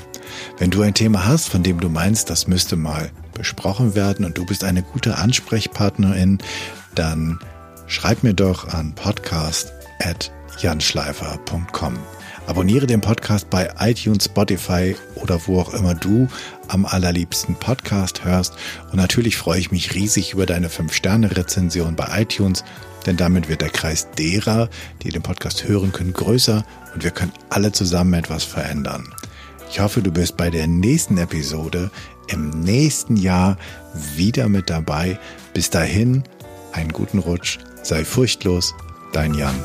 Wenn du ein Thema hast, von dem du meinst, das müsste mal besprochen werden und du bist eine gute Ansprechpartnerin, dann schreib mir doch an podcast@janschleifer.com. Abonniere den Podcast bei iTunes, Spotify oder wo auch immer du am allerliebsten Podcast hörst. Und natürlich freue ich mich riesig über deine 5-Sterne-Rezension bei iTunes, denn damit wird der Kreis derer, die den Podcast hören können, größer und wir können alle zusammen etwas verändern. Ich hoffe, du bist bei der nächsten Episode im nächsten Jahr wieder mit dabei. Bis dahin, einen guten Rutsch, sei furchtlos, dein Jan.